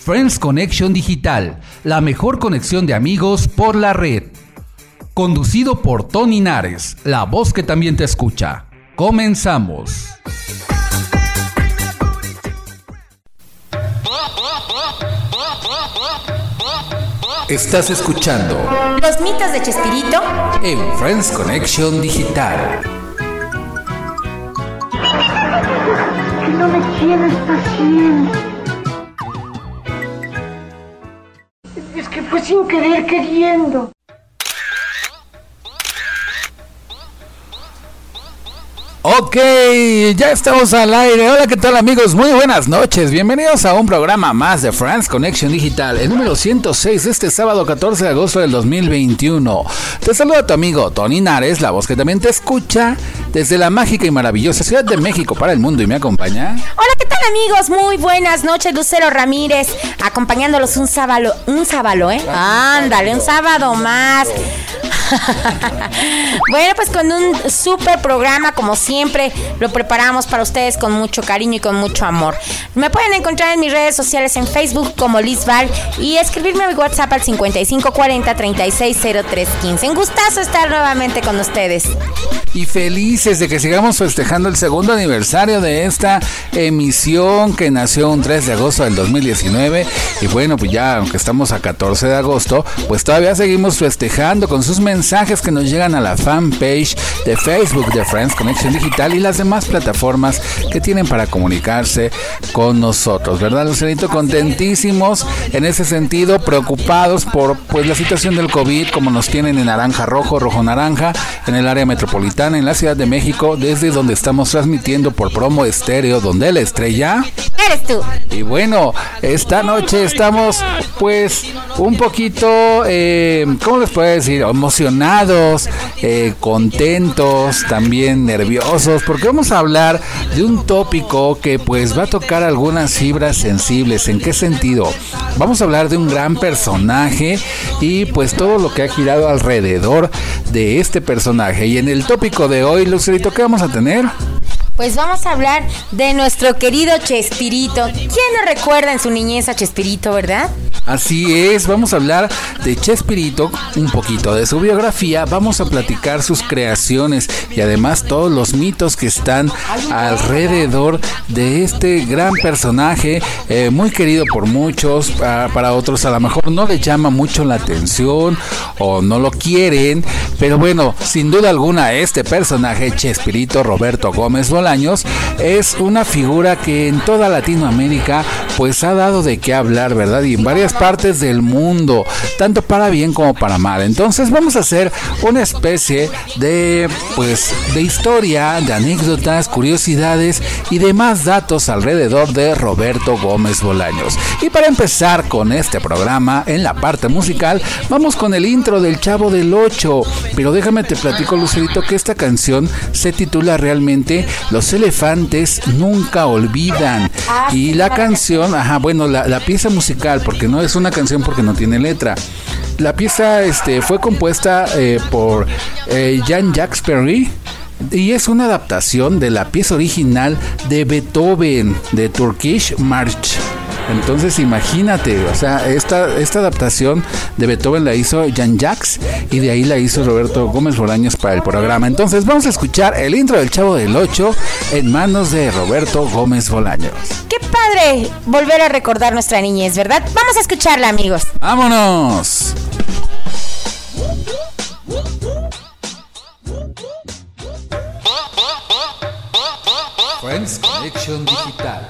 Friends Connection Digital, la mejor conexión de amigos por la red. Conducido por Tony Nares, la voz que también te escucha. Comenzamos. Estás escuchando Los mitos de Chespirito en Friends Connection Digital. Que no me tienes paciencia. Fue sin querer queriendo. Ok, ya estamos al aire. Hola, ¿qué tal amigos? Muy buenas noches. Bienvenidos a un programa más de France Connection Digital, el número 106 de este sábado 14 de agosto del 2021. Te saluda tu amigo Tony Nares, la voz que también te escucha desde la mágica y maravillosa Ciudad de México para el mundo y me acompaña. Hola, ¿qué tal amigos? Muy buenas noches, Lucero Ramírez, acompañándolos un sábado, un sábado, ¿eh? Ándale, un sábado más. bueno, pues con un super programa, como siempre, lo preparamos para ustedes con mucho cariño y con mucho amor. Me pueden encontrar en mis redes sociales en Facebook como Liz Val y escribirme a mi WhatsApp al 5540 360315. Un gustazo estar nuevamente con ustedes. Y felices de que sigamos festejando el segundo aniversario de esta emisión que nació un 3 de agosto del 2019. Y bueno, pues ya, aunque estamos a 14 de agosto, pues todavía seguimos festejando con sus mensajes que nos llegan a la fanpage de Facebook de Friends Connection Digital y las demás plataformas que tienen para comunicarse con nosotros, ¿verdad, Lucerito? Contentísimos en ese sentido, preocupados por pues la situación del COVID, como nos tienen en naranja rojo, rojo naranja, en el área metropolitana, en la Ciudad de México, desde donde estamos transmitiendo por promo estéreo, donde la estrella Eres tú. y bueno, esta noche estamos pues un poquito, eh, ¿cómo les puedo decir? Emocionados, eh, contentos, también nerviosos, porque vamos a hablar de un tópico que pues va a tocar algunas fibras sensibles. ¿En qué sentido? Vamos a hablar de un gran personaje y pues todo lo que ha girado alrededor de este personaje. Y en el tópico de hoy, Lucerito, ¿qué vamos a tener? Pues vamos a hablar de nuestro querido Chespirito. ¿Quién no recuerda en su niñez a Chespirito, verdad? Así es, vamos a hablar de Chespirito, un poquito de su biografía, vamos a platicar sus creaciones y además todos los mitos que están alrededor de este gran personaje, eh, muy querido por muchos, pa- para otros a lo mejor no le llama mucho la atención o no lo quieren, pero bueno, sin duda alguna este personaje, Chespirito Roberto Gómez Es una figura que en toda Latinoamérica pues ha dado de qué hablar, ¿verdad? Y en varias partes del mundo, tanto para bien como para mal. Entonces vamos a hacer una especie de pues de historia, de anécdotas, curiosidades y demás datos alrededor de Roberto Gómez Bolaños. Y para empezar con este programa en la parte musical, vamos con el intro del Chavo del 8. Pero déjame te platico, Lucerito, que esta canción se titula realmente Los elefantes nunca olvidan. Y la canción, ajá, bueno, la, la pieza musical, porque no es una canción porque no tiene letra. La pieza este, fue compuesta eh, por eh, Jan Jacques Perry. Y es una adaptación de la pieza original de Beethoven, de Turkish March. Entonces imagínate, o sea, esta, esta adaptación de Beethoven la hizo Jan Jacques y de ahí la hizo Roberto Gómez Bolaños para el programa. Entonces vamos a escuchar el intro del Chavo del 8 en manos de Roberto Gómez Bolaños. Qué padre volver a recordar nuestra niñez, ¿verdad? Vamos a escucharla, amigos. ¡Vámonos! Friends Connection Digital.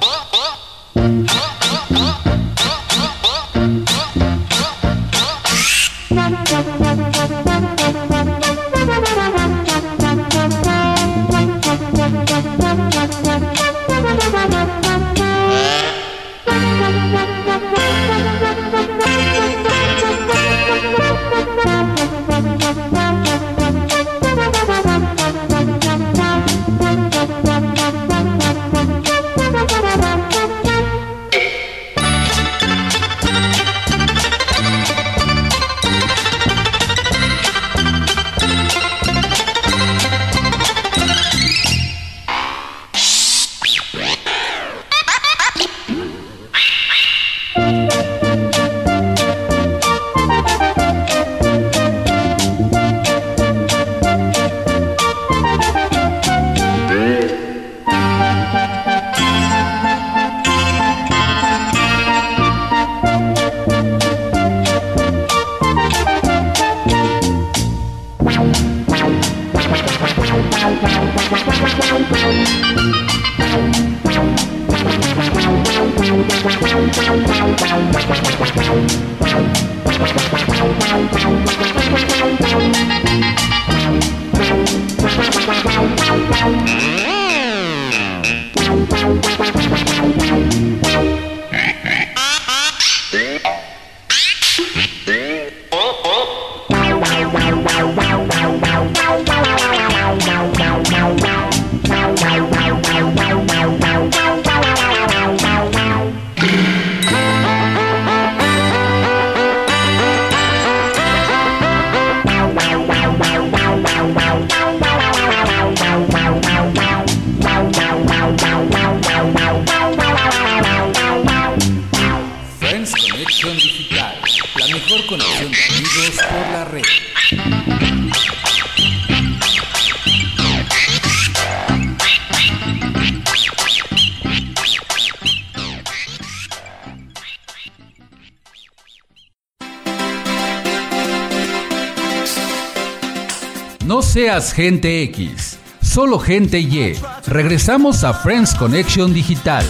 Seas gente X, solo gente Y. Regresamos a Friends Connection Digital.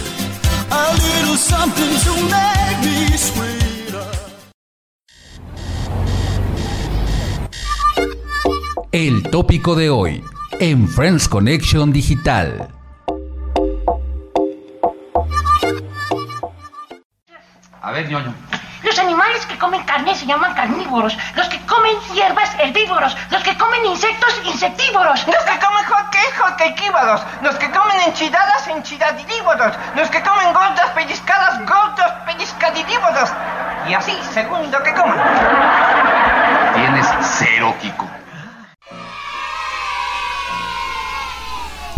El tópico de hoy en Friends Connection Digital. A ver, ñoño. Los animales que comen carne se llaman carnívoros. Los que comen hierbas, herbívoros. Los que comen insectos, insectívoros. Los que comen hotcakes, hotcakeívoros. Los que comen enchiladas, enchiladirívoros. Los que comen gordas pellizcadas, gordos pellizcadidívoros. Y así, según lo que coman. Tienes cero, Kiko.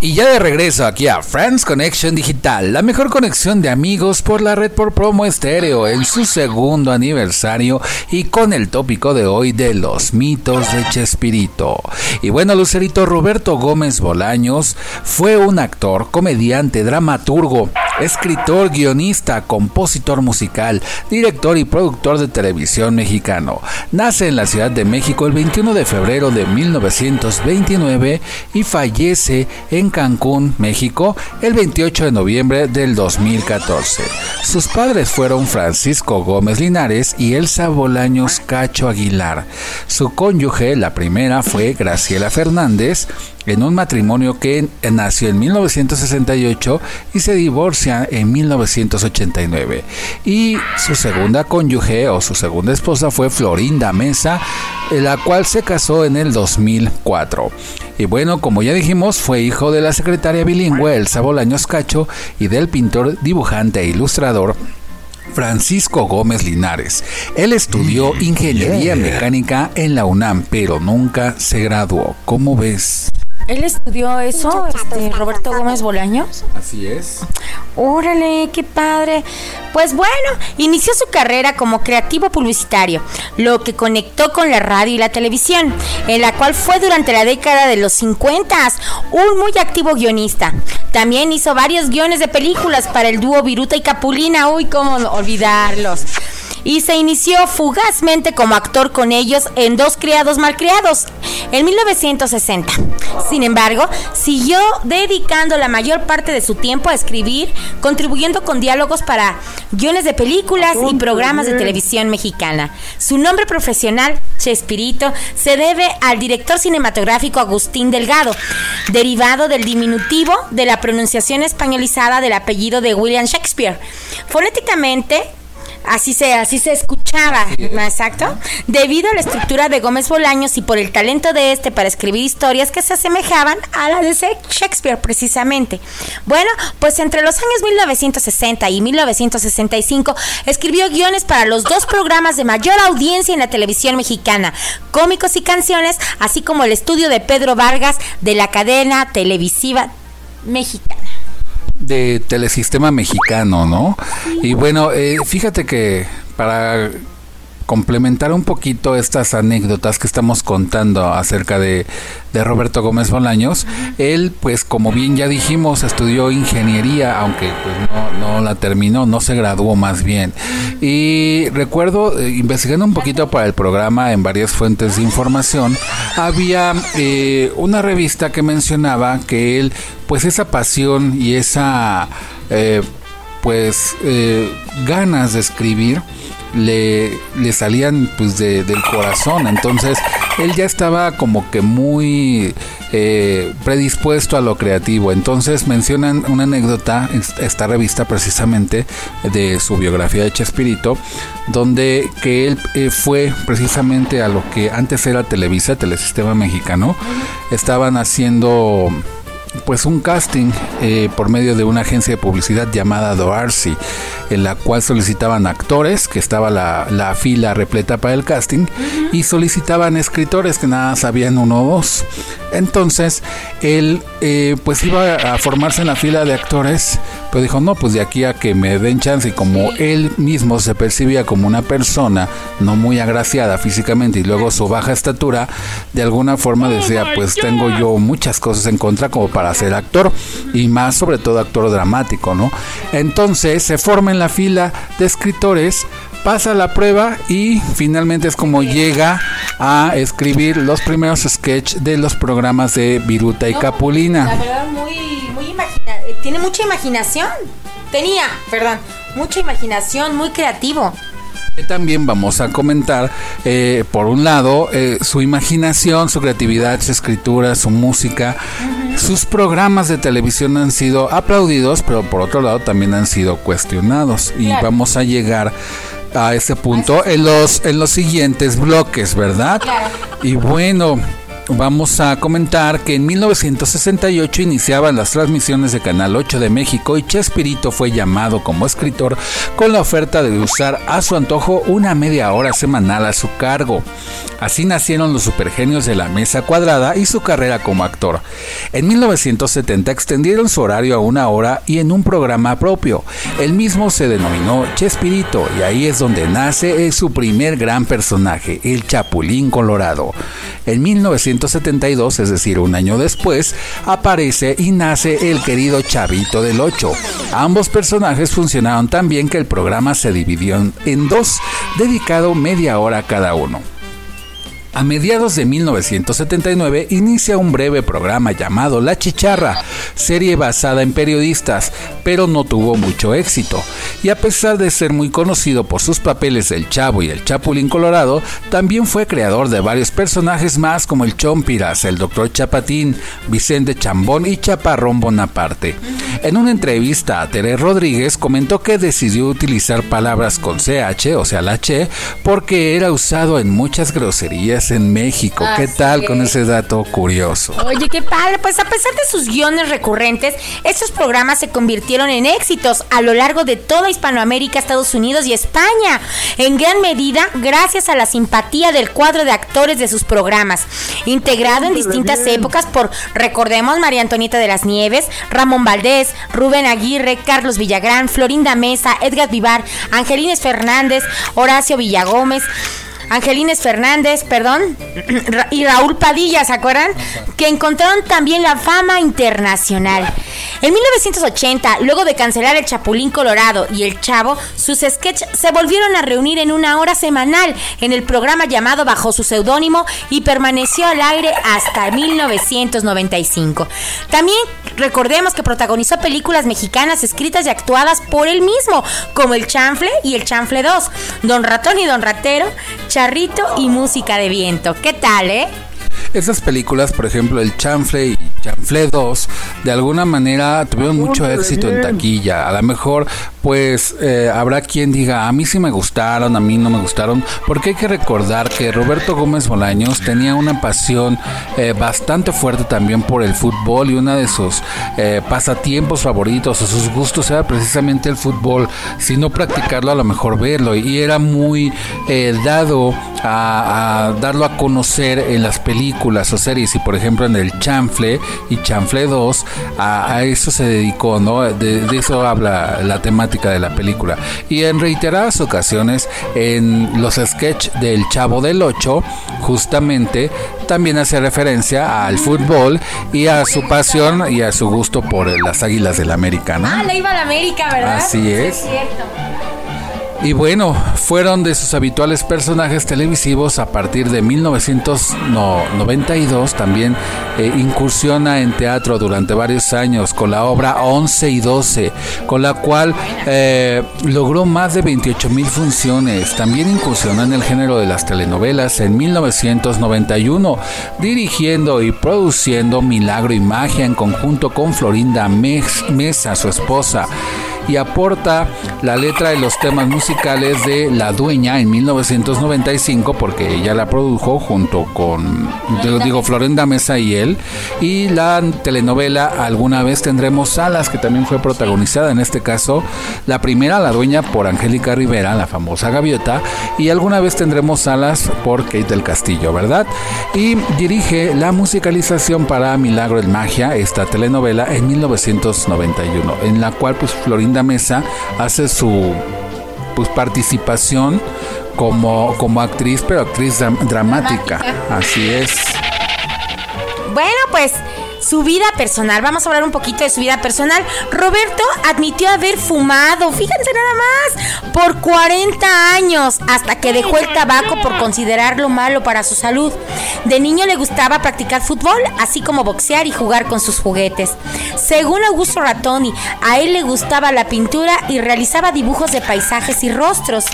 Y ya de regreso aquí a Friends Connection Digital, la mejor conexión de amigos por la red por promo estéreo en su segundo aniversario y con el tópico de hoy de los mitos de Chespirito. Y bueno, Lucerito Roberto Gómez Bolaños fue un actor, comediante, dramaturgo, escritor, guionista, compositor musical, director y productor de televisión mexicano. Nace en la Ciudad de México el 21 de febrero de 1929 y fallece en Cancún, México, el 28 de noviembre del 2014. Sus padres fueron Francisco Gómez Linares y Elsa Bolaños Cacho Aguilar. Su cónyuge, la primera, fue Graciela Fernández, en un matrimonio que nació en 1968 y se divorcia en 1989. Y su segunda cónyuge o su segunda esposa fue Florinda Mesa, la cual se casó en el 2004. Y bueno, como ya dijimos, fue hijo de la secretaria bilingüe Elsa Bolaños Cacho y del pintor, dibujante e ilustrador Francisco Gómez Linares. Él estudió ingeniería mecánica en la UNAM, pero nunca se graduó. ¿Cómo ves? ¿Él estudió eso, este, Roberto Gómez Bolaños? Así es. Órale, qué padre. Pues bueno, inició su carrera como creativo publicitario, lo que conectó con la radio y la televisión, en la cual fue durante la década de los 50 un muy activo guionista. También hizo varios guiones de películas para el dúo Viruta y Capulina, uy, cómo olvidarlos. Y se inició fugazmente como actor con ellos en Dos criados malcriados en 1960. Sin embargo, siguió dedicando la mayor parte de su tiempo a escribir, contribuyendo con diálogos para guiones de películas y programas de televisión mexicana. Su nombre profesional, Chespirito, se debe al director cinematográfico Agustín Delgado, derivado del diminutivo de la pronunciación españolizada del apellido de William Shakespeare. Fonéticamente, Así se, así se escuchaba, ¿no? exacto. Debido a la estructura de Gómez Bolaños y por el talento de este para escribir historias que se asemejaban a la de Shakespeare, precisamente. Bueno, pues entre los años 1960 y 1965 escribió guiones para los dos programas de mayor audiencia en la televisión mexicana, Cómicos y Canciones, así como el estudio de Pedro Vargas de la cadena televisiva mexicana de telesistema mexicano, ¿no? Y bueno, eh, fíjate que para complementar un poquito estas anécdotas que estamos contando acerca de, de, Roberto Gómez Bolaños, él pues como bien ya dijimos estudió ingeniería, aunque pues no, la terminó, no se graduó más bien. Y recuerdo, eh, investigando un poquito para el programa en varias fuentes de información, había eh, una revista que mencionaba que él pues esa pasión y esa... Eh, pues ganas de escribir le, le salían pues de- del corazón. Entonces él ya estaba como que muy eh, predispuesto a lo creativo. Entonces mencionan una anécdota es- esta revista precisamente de su biografía de Chespirito donde que él eh, fue precisamente a lo que antes era Televisa Telesistema Mexicano estaban haciendo pues un casting eh, por medio de una agencia de publicidad llamada Doarcy, en la cual solicitaban actores, que estaba la, la fila repleta para el casting, y solicitaban escritores que nada sabían uno o dos. Entonces, él eh, pues iba a formarse en la fila de actores, pero dijo, no, pues de aquí a que me den chance, y como él mismo se percibía como una persona no muy agraciada físicamente y luego su baja estatura, de alguna forma decía, pues tengo yo muchas cosas en contra como para ser actor, y más sobre todo actor dramático, ¿no? Entonces se forma en la fila de escritores, pasa la prueba y finalmente es como llega a escribir los primeros sketches de los programas de Viruta y La Capulina. verdad, muy, muy imagina eh, tiene mucha imaginación. Tenía, perdón, mucha imaginación, muy creativo. También vamos a comentar, eh, por un lado, eh, su imaginación, su creatividad, su escritura, su música. Sus programas de televisión han sido aplaudidos, pero por otro lado también han sido cuestionados. Y Claro. vamos a llegar a ese punto en los, en los siguientes bloques, ¿verdad? Claro. Y bueno, vamos a comentar que en 1968 iniciaban las transmisiones de Canal 8 de México y Chespirito fue llamado como escritor con la oferta de usar a su antojo una media hora semanal a su cargo. Así nacieron los supergenios de la mesa cuadrada y su carrera como actor. En 1970 extendieron su horario a una hora y en un programa propio. El mismo se denominó Chespirito y ahí es donde nace su primer gran personaje, el Chapulín Colorado. En 1972, es decir, un año después, aparece y nace el querido Chavito del 8. Ambos personajes funcionaron tan bien que el programa se dividió en- dos, dedicado media hora cada uno. A mediados de 1979 inicia un breve programa llamado La Chicharra, serie basada en periodistas, pero no tuvo mucho éxito. Y a pesar de ser muy conocido por sus papeles del Chavo y el Chapulín Colorado, también fue creador de varios personajes más como el Chompiras, el Dr. Chapatín, Vicente Chambón y Chaparrón Bonaparte. En una entrevista a Tere Rodríguez comentó que decidió utilizar palabras con CH, o sea la Che, porque era usado en muchas groserías en México. ¿Qué tal con es. ese dato curioso? Oye, qué padre. Pues a pesar de sus guiones recurrentes, estos programas se convirtieron en éxitos a lo largo de toda Hispanoamérica, Estados Unidos y España. En gran medida, gracias a la simpatía del cuadro de actores de sus programas. Integrado en distintas épocas por, recordemos, María Antonieta de las Nieves, Ramón Valdés, Rubén Aguirre, Carlos Villagrán, Florinda Mesa, Edgar Vivar, Angelines Fernández, Horacio Villagómez. Angelines Fernández, perdón, y Raúl Padilla, ¿se acuerdan? Que encontraron también la fama internacional. En 1980, luego de cancelar el Chapulín Colorado y el Chavo, sus sketches se volvieron a reunir en una hora semanal en el programa llamado bajo su seudónimo y permaneció al aire hasta 1995. También recordemos que protagonizó películas mexicanas escritas y actuadas por él mismo, como El Chanfle y El Chanfle 2, Don Ratón y Don Ratero, Charrito y Música de Viento. ¿Qué tal, eh? Esas películas, por ejemplo, el Chanfle y Chanfle 2, de alguna manera tuvieron mucho éxito en taquilla. A lo mejor, pues, eh, habrá quien diga, a mí sí me gustaron, a mí no me gustaron, porque hay que recordar que Roberto Gómez Bolaños tenía una pasión eh, bastante fuerte también por el fútbol y una de sus eh, pasatiempos favoritos o sus gustos era precisamente el fútbol. Si no practicarlo, a lo mejor verlo. Y era muy eh, dado a, darlo a conocer en las películas o series. Y por ejemplo, en el Chanfle y Chanfle 2, a, eso se dedicó, ¿no? De eso habla la temática de la película. Y en reiteradas ocasiones, en los sketches del Chavo del 8, justamente también hace referencia al fútbol y a su pasión y a su gusto por las Águilas del América, ¿no? Ah, le iba a la América, ¿verdad? Así Sí, es. cierto. Y bueno, fueron de sus habituales personajes televisivos a partir de 1992. También eh, incursiona en teatro durante varios años con la obra 11 y 12, con la cual eh, logró más de 28 mil funciones. También incursiona en el género de las telenovelas en 1991, dirigiendo y produciendo Milagro y Magia en conjunto con Florinda Mesa, su esposa y aporta la letra de los temas musicales de La Dueña en 1995 porque ella la produjo junto con digo Florinda Mesa y él y la telenovela Alguna vez tendremos alas que también fue protagonizada en este caso la primera La Dueña por Angélica Rivera, la famosa gaviota y Alguna vez tendremos alas por Kate del Castillo, ¿verdad? Y dirige la musicalización para Milagro del Magia, esta telenovela en 1991 en la cual pues Florinda Mesa hace su pues, participación como, como actriz, pero actriz dramática. Así es. Bueno, pues su vida personal. Vamos a hablar un poquito de su vida personal. Roberto admitió haber fumado, fíjense nada más, por 40 años, hasta que dejó el tabaco por considerarlo malo para su salud. De niño le gustaba practicar fútbol, así como boxear y jugar con sus juguetes. Según Augusto Ratoni, a él le gustaba la pintura y realizaba dibujos de paisajes y rostros.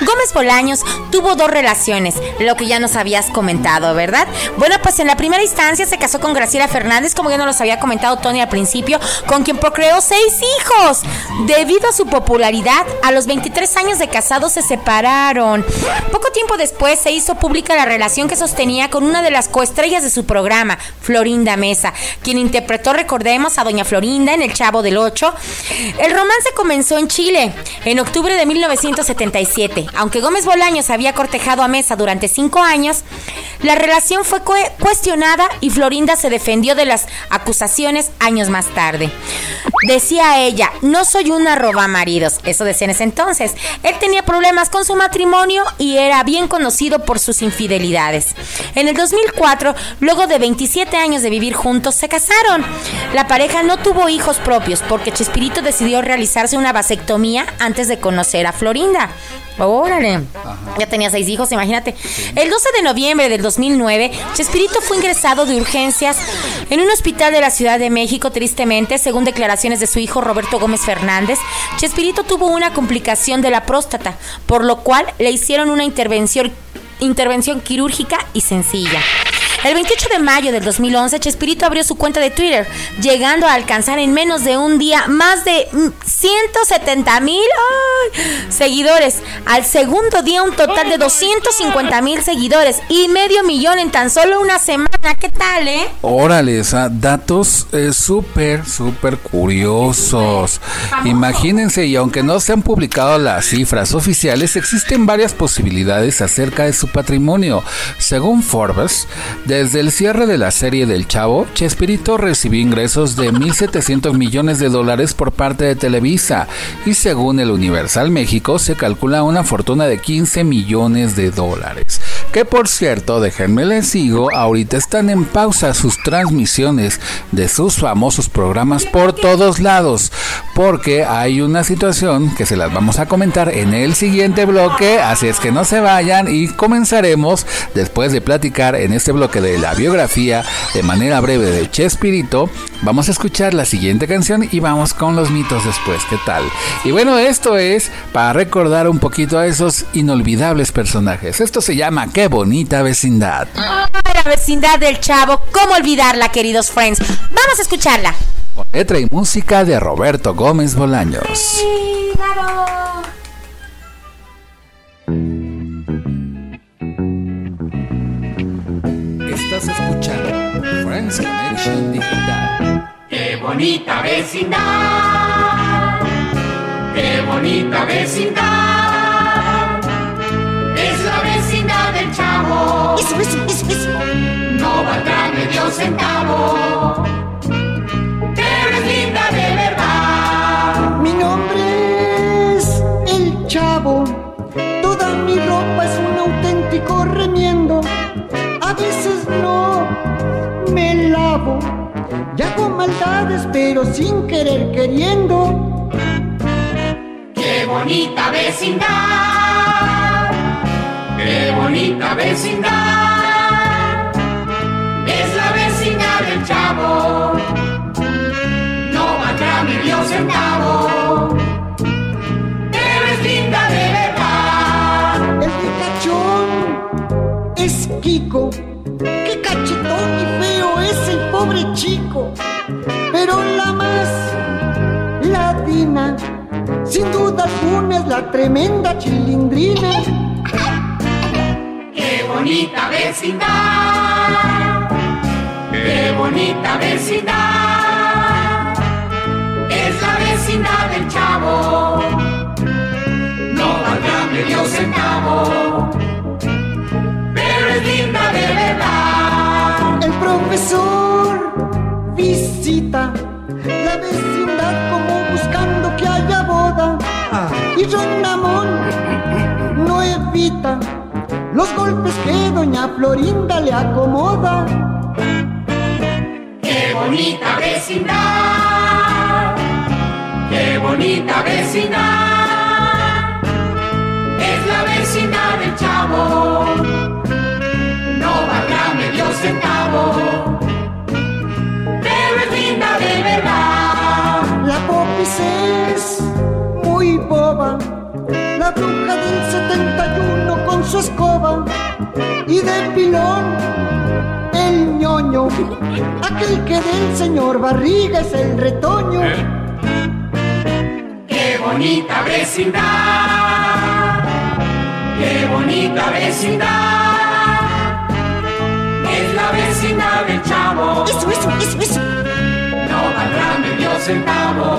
Gómez Bolaños tuvo dos relaciones, lo que ya nos habías comentado, ¿verdad? Bueno, pues en la primera instancia se casó con Graciela Fernández como ya nos los había comentado Tony al principio, con quien procreó seis hijos. Debido a su popularidad, a los 23 años de casado se separaron. Poco tiempo después se hizo pública la relación que sostenía con una de las coestrellas de su programa, Florinda Mesa, quien interpretó, recordemos, a Doña Florinda en El Chavo del Ocho. El romance comenzó en Chile en octubre de 1977. Aunque Gómez Bolaños había cortejado a Mesa durante cinco años, la relación fue cuestionada y Florinda se defendió de las acusaciones años más tarde. Decía ella, no soy una roba maridos, eso decía en ese entonces. Él tenía problemas con su matrimonio y era bien conocido por sus infidelidades. En el 2004, luego de 27 años de vivir juntos, se casaron. La pareja no tuvo hijos propios porque Chespirito decidió realizarse una vasectomía antes de conocer a Florinda. Órale. Ya tenía seis hijos, imagínate. El 12 de noviembre del 2009, Chespirito fue ingresado de urgencias en un hospital de la Ciudad de México, tristemente, según declaraciones de su hijo Roberto Gómez Fernández. Chespirito tuvo una complicación de la próstata, por lo cual le hicieron una intervención, intervención quirúrgica y sencilla. El 28 de mayo del 2011, Chespirito abrió su cuenta de Twitter, llegando a alcanzar en menos de un día más de 170 mil seguidores. Al segundo día, un total de 250 mil seguidores y medio millón en tan solo una semana. ¿Qué tal, eh? Órale, o datos eh, súper, súper curiosos. Imagínense, y aunque no se han publicado las cifras oficiales, existen varias posibilidades acerca de su patrimonio. Según Forbes, de desde el cierre de la serie del Chavo, Chespirito recibió ingresos de 1.700 millones de dólares por parte de Televisa y según el Universal México se calcula una fortuna de 15 millones de dólares. Que por cierto, déjenme les sigo, ahorita están en pausa sus transmisiones de sus famosos programas por todos lados, porque hay una situación que se las vamos a comentar en el siguiente bloque, así es que no se vayan y comenzaremos después de platicar en este bloque de la biografía de manera breve de Chespirito, vamos a escuchar la siguiente canción y vamos con los mitos después, ¿qué tal? Y bueno, esto es para recordar un poquito a esos inolvidables personajes. Esto se llama Qué bonita vecindad. la vecindad del chavo, ¿cómo olvidarla, queridos friends? Vamos a escucharla. Con letra y música de Roberto Gómez Bolaños. Estás escuchando Friends Connection Digital. Qué bonita vecindad, qué bonita vecindad. Es la vecindad del chavo. Eso, eso, eso, eso. No valdrá medio centavo, pero es linda de verdad. Mi nombre es El Chavo. Pero sin querer queriendo. Qué bonita vecindad, qué bonita vecindad, es la vecindad del chavo, no valdrá medio centavo, es la tremenda chilindrina. Qué bonita vecindad, qué bonita vecindad, es la vecindad del chavo, no valdrá medio centavo, pero es linda de verdad. El profesor visita la vecindad Y Ramón no evita los golpes que doña Florinda le acomoda. Qué bonita vecindad, qué bonita vecindad, es la vecindad del chavo, no valdrá medio centavo, pero es linda de verdad. La popis es la bruja del 71 con su escoba y de pilón el ñoño, aquel que del señor Barriga es el retoño. Qué bonita vecindad, qué bonita vecindad, es la vecindad del chavo. Eso, eso, eso, eso. no valdrá medio centavo,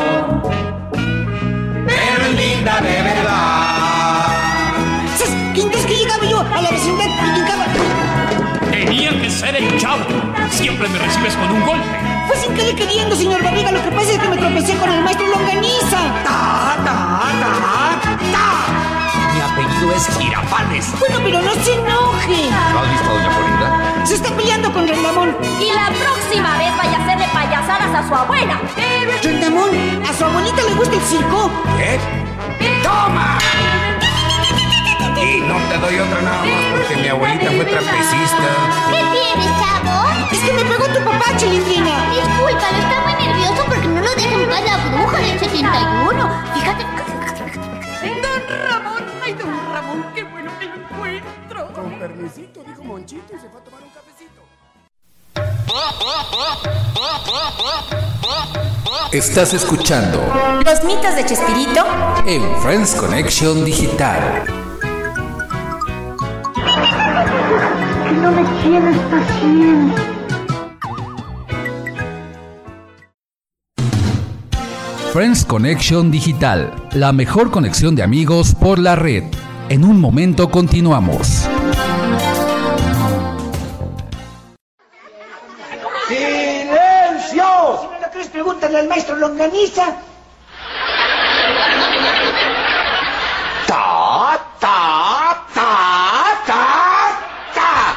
linda de verdad. Que llegaba yo a la vecindad y. Tenía que ser el chavo. Siempre me recibes con un golpe. Fue sin querer queriendo, señor Barriga. Lo que pasa es que me tropecé con el maestro Longaniza. Ta, ta, ta, ta. Mi apellido es Girafales. Bueno, pero no se enoje. ¿No has visto a doña Florinda? Se está peleando con Rendamón. Y la próxima vez vaya a hacerle payasadas a su abuela. Rendamón, ¿a su abuelita le gusta el circo? ¿Qué? ¡Toma! Y no te doy otra nada más porque mi abuelita fue trapecista. ¿Qué tienes, chavo? Es que me pegó tu papá, Chilindrina. Discúlpalo, está muy nervioso porque no lo deja en paz la bruja del 71. Fíjate. Don Ramón, ay, don Ramón, qué bueno que lo encuentro. Con permisito, dijo Monchito y se fue a tomar un cafecito. Estás escuchando Los mitos de Chespirito. en Friends Connection Digital. Que no me tienes paciencia. Friends Connection Digital, la mejor conexión de amigos por la red. En un momento continuamos. Pregúntale al maestro Longaniza. ¡Ta, ta, ta, ta, ta!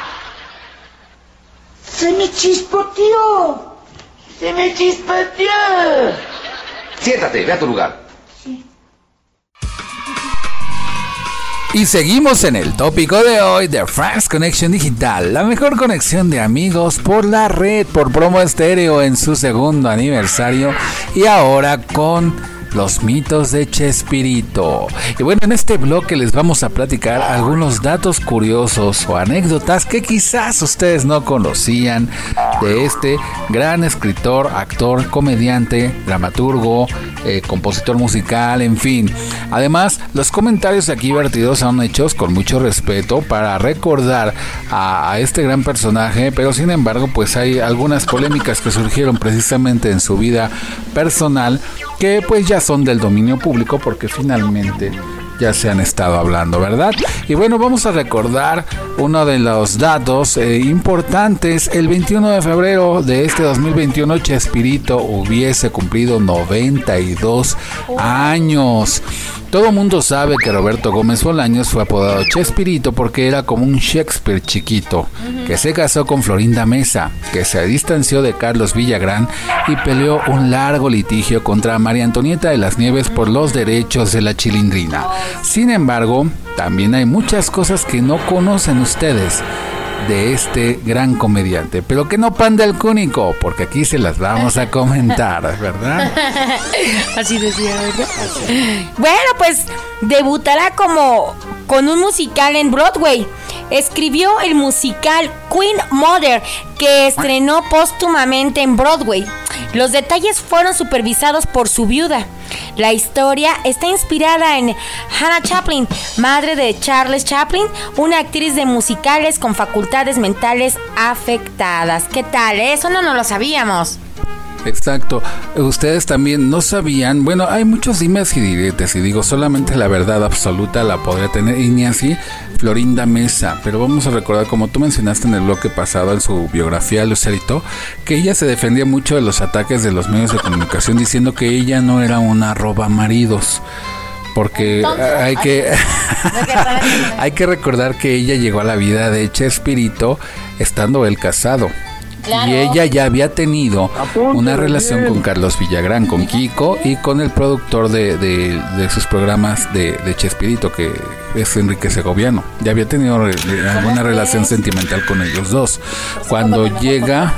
Se me chispoteó. ¡Se me chispeteó! Siéntate, ve a tu lugar. Y seguimos en el tópico de hoy de Friends Connection Digital, la mejor conexión de amigos por la red, por promo estéreo en su segundo aniversario. Y ahora con los mitos de Chespirito. Y bueno, en este bloque les vamos a platicar algunos datos curiosos o anécdotas que quizás ustedes no conocían de este gran escritor, actor, comediante, dramaturgo, eh, compositor musical, en fin. Además, los comentarios aquí vertidos son hechos con mucho respeto para recordar a, a este gran personaje, pero sin embargo, pues hay algunas polémicas que surgieron precisamente en su vida personal que pues ya son del dominio público porque finalmente ya se han estado hablando, ¿verdad? Y bueno, vamos a recordar uno de los datos eh, importantes, el 21 de febrero de este 2021 Chespirito hubiese cumplido 92 años. Todo mundo sabe que Roberto Gómez Bolaños fue apodado Chespirito porque era como un Shakespeare chiquito, que se casó con Florinda Mesa, que se distanció de Carlos Villagrán y peleó un largo litigio contra María Antonieta de las Nieves por los derechos de la chilindrina. Sin embargo, también hay muchas cosas que no conocen ustedes de este gran comediante, pero que no panda el cúnico, porque aquí se las vamos a comentar, ¿verdad? Así decía, ¿verdad? Bueno, pues debutará como con un musical en Broadway. Escribió el musical Queen Mother, que estrenó póstumamente en Broadway. Los detalles fueron supervisados por su viuda. La historia está inspirada en Hannah Chaplin, madre de Charles Chaplin, una actriz de musicales con facultades mentales afectadas. ¿Qué tal? Eso no nos lo sabíamos. Exacto. Ustedes también no sabían. Bueno, hay muchos dimes y diretes. Y digo, solamente la verdad absoluta la podría tener. Y ni así Florinda Mesa. Pero vamos a recordar, como tú mencionaste en el bloque pasado, en su biografía, Lucerito, que ella se defendía mucho de los ataques de los medios de comunicación, diciendo que ella no era una roba maridos porque hay que hay que recordar que ella llegó a la vida de Chespirito estando él casado. Y ella ya había tenido una relación con Carlos Villagrán, con Kiko y con el productor de, de, de sus programas de, de, Chespirito, que es Enrique Segoviano. Ya había tenido re, alguna relación sentimental con ellos dos. Cuando llega...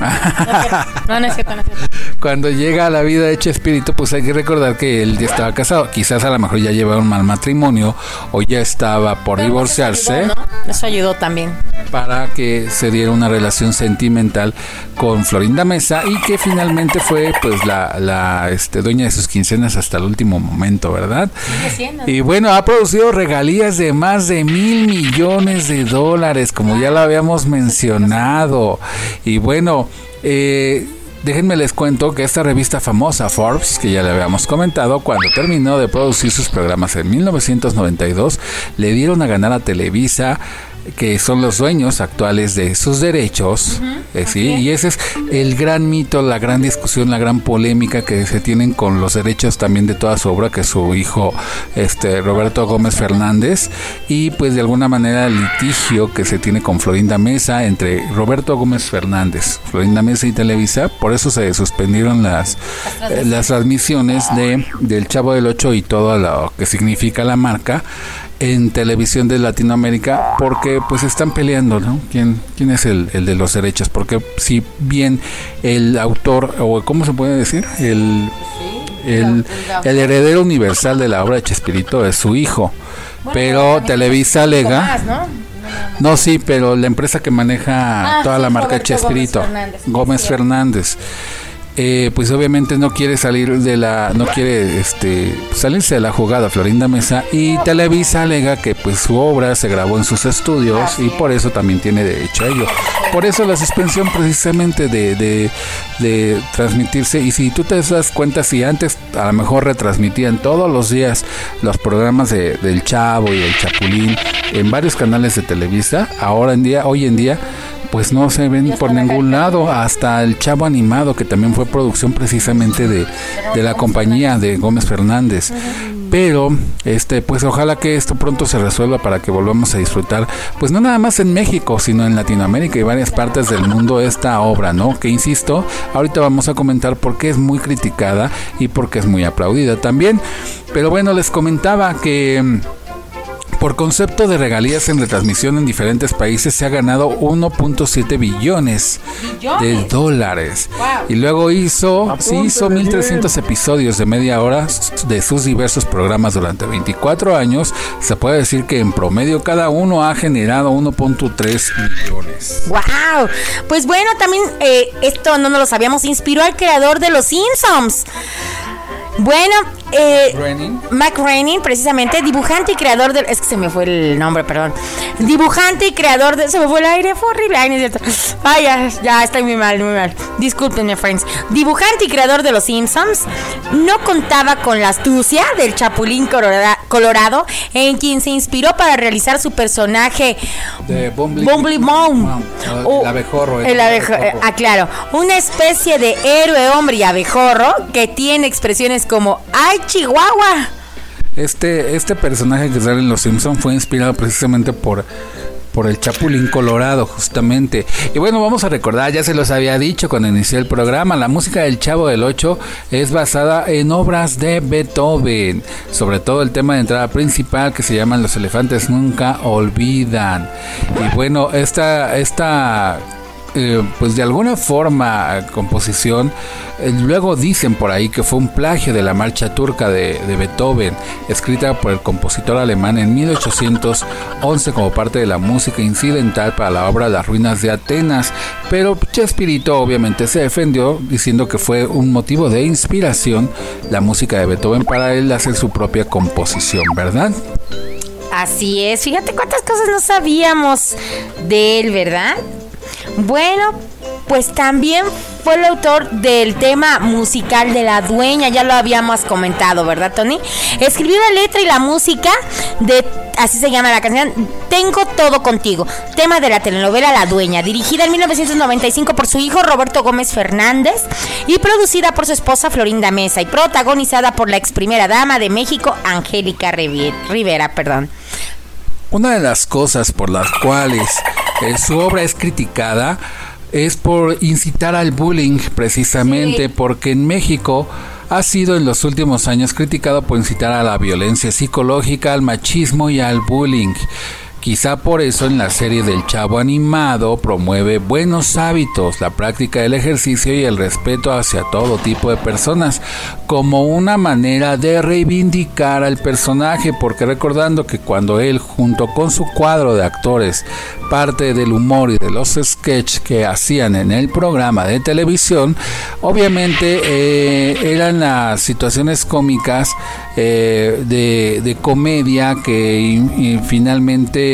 no, no es cierto, no es cierto. Cuando llega a la vida de Chespirito, pues hay que recordar que él ya estaba casado. Quizás a lo mejor ya llevaba un mal matrimonio o ya estaba por Pero divorciarse. Eso ayudó, ¿no? Eso ayudó también. Para que se diera una relación sentimental con Florinda Mesa y que finalmente fue pues la, la este, dueña de sus quincenas hasta el último momento, ¿verdad? Y bueno, ha producido regalías de más de mil millones de dólares, como ya lo habíamos mencionado. Y bueno, eh, Déjenme les cuento que esta revista famosa Forbes, que ya le habíamos comentado, cuando terminó de producir sus programas en 1992, le dieron a ganar a Televisa que son los dueños actuales de sus derechos, uh -huh. eh, ¿sí? Okay. y ese es el gran mito, la gran discusión, la gran polémica que se tienen con los derechos también de toda su obra, que es su hijo este, Roberto Gómez Fernández, y pues de alguna manera el litigio que se tiene con Florinda Mesa entre Roberto Gómez Fernández, Florinda Mesa y Televisa, por eso se suspendieron las, eh, las transmisiones de, del Chavo del Ocho y todo lo que significa la marca en televisión de Latinoamérica porque pues están peleando, ¿no? ¿Quién, quién es el, el, de los derechos? Porque si bien el autor, o cómo se puede decir, el, el, el heredero universal de la obra de Chespirito es su hijo, pero Televisa alega... ¿no? Sí, pero la empresa que maneja Ah, toda la marca Chespirito, Gómez Fernández, eh, pues obviamente no quiere salir de la, no quiere este salirse de la jugada Florinda Mesa y Televisa alega que pues su obra se grabó en sus estudios y por eso también tiene derecho a ello. Por eso la suspensión precisamente de, de, de transmitirse y si tú te das cuenta si antes a lo mejor retransmitían todos los días los programas de, del Chavo y el Chapulín en varios canales de Televisa, ahora en día, hoy en día pues no se ven por ningún lado, hasta el Chavo Animado, que también fue producción precisamente de, de la compañía de Gómez Fernández. Pero, este, pues ojalá que esto pronto se resuelva para que volvamos a disfrutar, pues no nada más en México, sino en Latinoamérica y varias partes del mundo esta obra, ¿no? Que insisto, ahorita vamos a comentar por qué es muy criticada y por qué es muy aplaudida también. Pero bueno, les comentaba que por concepto de regalías en retransmisión en diferentes países se ha ganado 1.7 billones, de dólares. Wow. Y luego hizo, sí, hizo 1300 episodios de media hora de sus diversos programas durante 24 años. Se puede decir que en promedio cada uno ha generado 1.3 millones. ¡Wow! Pues bueno, también eh, esto no nos lo sabíamos, inspiró al creador de los Simpsons. Bueno, eh. Mac Groening, precisamente, dibujante y creador del. Es que se me fue el nombre, perdón. Dibujante y creador de. Se me fue el aire, fue horrible. Ay, no es cierto. Ay, ya, ya estoy muy mal, muy mal. Discúlpenme, friends. Dibujante y creador de Los Simpsons, no contaba con la astucia del Chapulín Colora- Colorado, en quien se inspiró para realizar su personaje De O- el abejorro. el eh, ah, claro. Una especie de héroe hombre y abejorro que tiene expresiones como ¡Ay, Chihuahua! Este, este personaje que sale en Los Simpson fue inspirado precisamente por, por el Chapulín Colorado, justamente. Y bueno, vamos a recordar, ya se los había dicho cuando inicié el programa, la música del Chavo del Ocho es basada en obras de Beethoven, sobre todo el tema de entrada principal que se llama Los elefantes nunca olvidan. Y bueno, esta, esta eh, pues de alguna forma composición eh, luego dicen por ahí que fue un plagio de la marcha turca de, de Beethoven escrita por el compositor alemán en 1811 como parte de la música incidental para la obra Las ruinas de Atenas pero Chespirito obviamente se defendió diciendo que fue un motivo de inspiración la música de Beethoven para él hacer su propia composición ¿verdad? Así es, fíjate cuántas cosas no sabíamos de él, ¿verdad? Bueno, pues también fue el autor del tema musical de la dueña, ya lo habíamos comentado, ¿verdad, Tony? Escribió la letra y la música de, así se llama la canción, Tengo todo contigo, tema de la telenovela La Dueña, dirigida en 1995 por su hijo Roberto Gómez Fernández y producida por su esposa Florinda Mesa y protagonizada por la ex primera dama de México, Angélica Rivera, perdón. Una de las cosas por las cuales eh, su obra es criticada es por incitar al bullying, precisamente, porque en México ha sido en los últimos años criticado por incitar a la violencia psicológica, al machismo y al bullying. Quizá por eso en la serie del Chavo animado promueve buenos hábitos, la práctica del ejercicio y el respeto hacia todo tipo de personas, como una manera de reivindicar al personaje, porque recordando que cuando él junto con su cuadro de actores parte del humor y de los sketches que hacían en el programa de televisión, obviamente eh, eran las situaciones cómicas eh, de, comedia que finalmente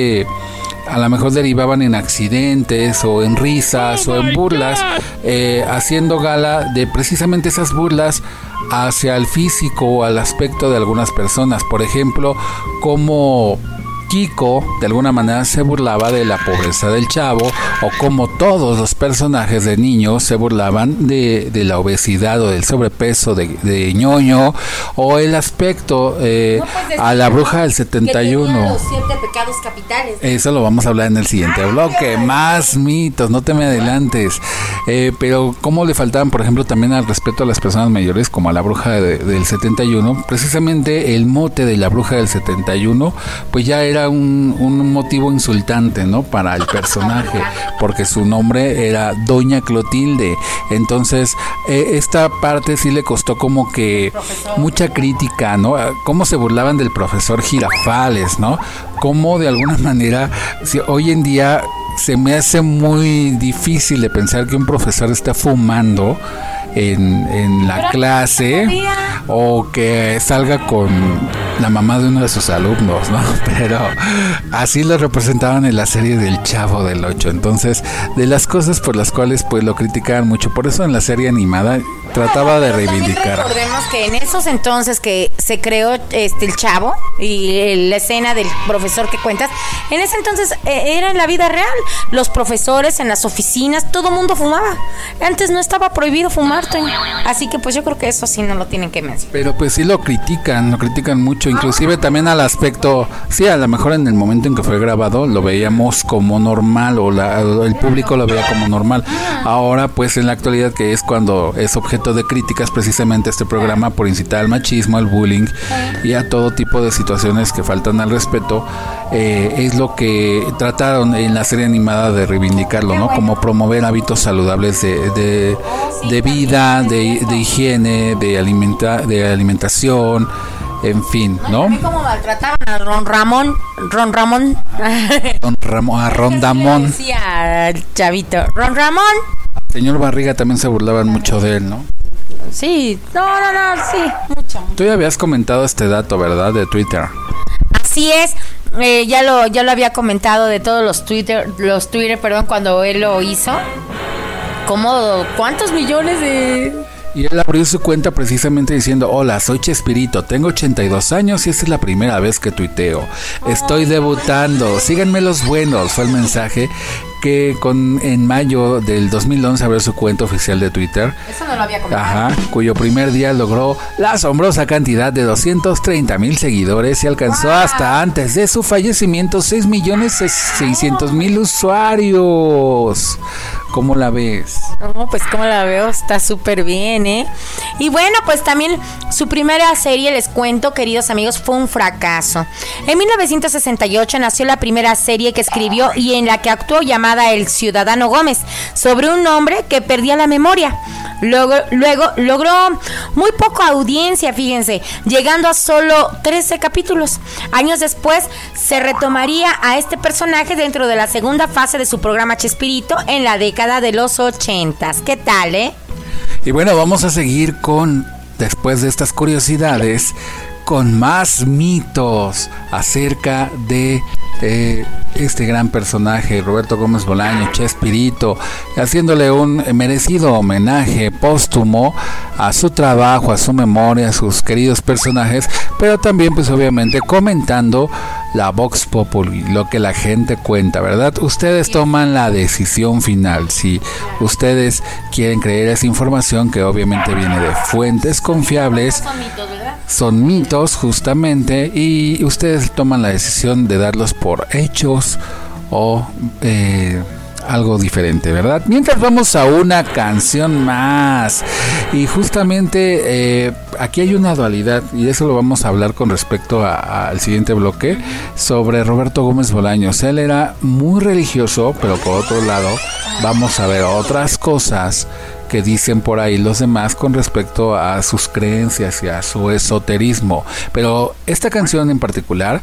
a lo mejor derivaban en accidentes o en risas o en burlas, eh, haciendo gala de precisamente esas burlas hacia el físico o al aspecto de algunas personas. Por ejemplo, como Kiko de alguna manera se burlaba de la pobreza del chavo o como todos los personajes de niños se burlaban de, de la obesidad o del sobrepeso de, de ñoño o el aspecto eh, a la bruja del 71. siete pecados capitales. Eso lo vamos a hablar en el siguiente bloque. Más mitos, no te me adelantes. Eh, pero cómo le faltaban, por ejemplo, también al respeto a las personas mayores, como a la bruja de- del 71. Precisamente el mote de la bruja del 71, pues ya era un, un motivo insultante, ¿no? Para el personaje, porque su nombre era Doña Clotilde. Entonces, eh, esta parte sí le costó como que mucha crítica, ¿no? Ah, Cómo se burlaban del profesor Girafales, ¿no? Cómo de alguna manera, si hoy en día se me hace muy difícil de pensar que un profesor está fumando en, en la clase o que salga con la mamá de uno de sus alumnos, ¿no? Pero así lo representaban en la serie del Chavo del Ocho. Entonces, de las cosas por las cuales pues lo criticaban mucho, por eso en la serie animada trataba de reivindicar. Recordemos que en esos entonces que se creó este el chavo y la escena del profesor que cuentas, en ese entonces eh, era en la vida real. Los profesores en las oficinas, todo mundo fumaba. Antes no estaba prohibido fumar, Así que pues yo creo que eso sí no lo tienen que mencionar. Pero pues sí lo critican, lo critican mucho, inclusive también al aspecto, sí, a lo mejor en el momento en que fue grabado lo veíamos como normal o la- el público lo veía como normal. Ahora pues en la actualidad que es cuando es objeto de críticas precisamente este programa por incitar al machismo, al bullying y a todo tipo de situaciones que faltan al respeto, eh, es lo que trataron en la serie animada de reivindicarlo, ¿no? Como promover hábitos saludables de, de, de vida, de, de higiene, de, alimenta, de alimentación, en fin, ¿no? ¿Cómo maltrataban a Ron Ramón? Ron Ramón. Don Ramón, a Rondamón. Decía el chavito. Ron Ramón. Señor Barriga también se burlaban mucho de él, ¿no? Sí, no, no, no, sí, mucho. Tú ya habías comentado este dato, ¿verdad? De Twitter. Así es. Eh, ya lo ya lo había comentado de todos los Twitter los Twitter, perdón, cuando él lo hizo. ¿Cómo cuántos millones de Y él abrió su cuenta precisamente diciendo, hola, soy Chespirito, tengo 82 años y esta es la primera vez que tuiteo. Estoy debutando, síganme los buenos, fue el mensaje que con en mayo del 2011 abrió su cuenta oficial de Twitter. Eso no lo había comentado. Ajá, cuyo primer día logró la asombrosa cantidad de 230 mil seguidores y alcanzó hasta antes de su fallecimiento 6 millones 600 mil usuarios. ¿Cómo la ves? No, pues como la veo, está súper bien, ¿eh? Y bueno, pues también su primera serie, les cuento, queridos amigos, fue un fracaso. En 1968 nació la primera serie que escribió y en la que actuó llamada El Ciudadano Gómez, sobre un hombre que perdía la memoria. Luego, luego logró muy poca audiencia, fíjense, llegando a solo 13 capítulos. Años después se retomaría a este personaje dentro de la segunda fase de su programa Chespirito en la década de los 80. ¿Qué tal, eh? Y bueno, vamos a seguir con, después de estas curiosidades, con más mitos acerca de eh, este gran personaje, Roberto Gómez Bolaño, Chespirito, haciéndole un merecido homenaje póstumo a su trabajo, a su memoria, a sus queridos personajes, pero también pues obviamente comentando la Vox Populi, lo que la gente cuenta, ¿verdad? Ustedes toman la decisión final, si ustedes quieren creer esa información que obviamente viene de fuentes confiables, son mitos justamente y ustedes toman la decisión de darlos por hechos o eh, algo diferente, ¿verdad? Mientras vamos a una canción más y justamente eh, aquí hay una dualidad y eso lo vamos a hablar con respecto al siguiente bloque sobre Roberto Gómez Bolaños. Él era muy religioso, pero por otro lado vamos a ver otras cosas que dicen por ahí los demás con respecto a sus creencias y a su esoterismo. Pero esta canción en particular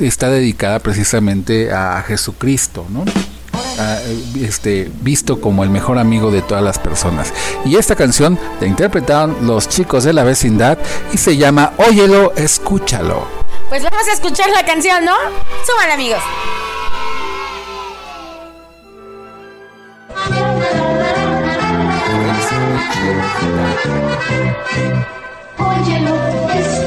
está dedicada precisamente a Jesucristo, ¿no? Este, visto como el mejor amigo de todas las personas. Y esta canción la interpretaron los chicos de la vecindad y se llama Óyelo, escúchalo. Pues vamos a escuchar la canción, ¿no? Suban, amigos. Óyelo, escúchalo,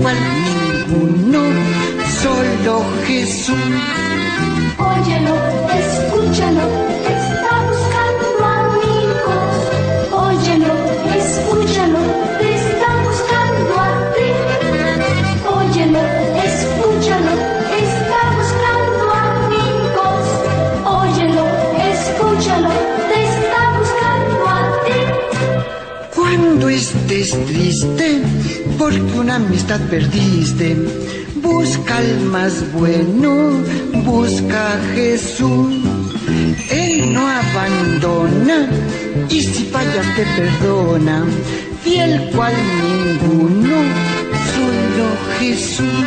cual ninguno, solo Jesús. Porque una amistad perdiste, busca al más bueno, busca a Jesús. Él no abandona y si fallas te perdona, fiel cual ninguno, solo Jesús.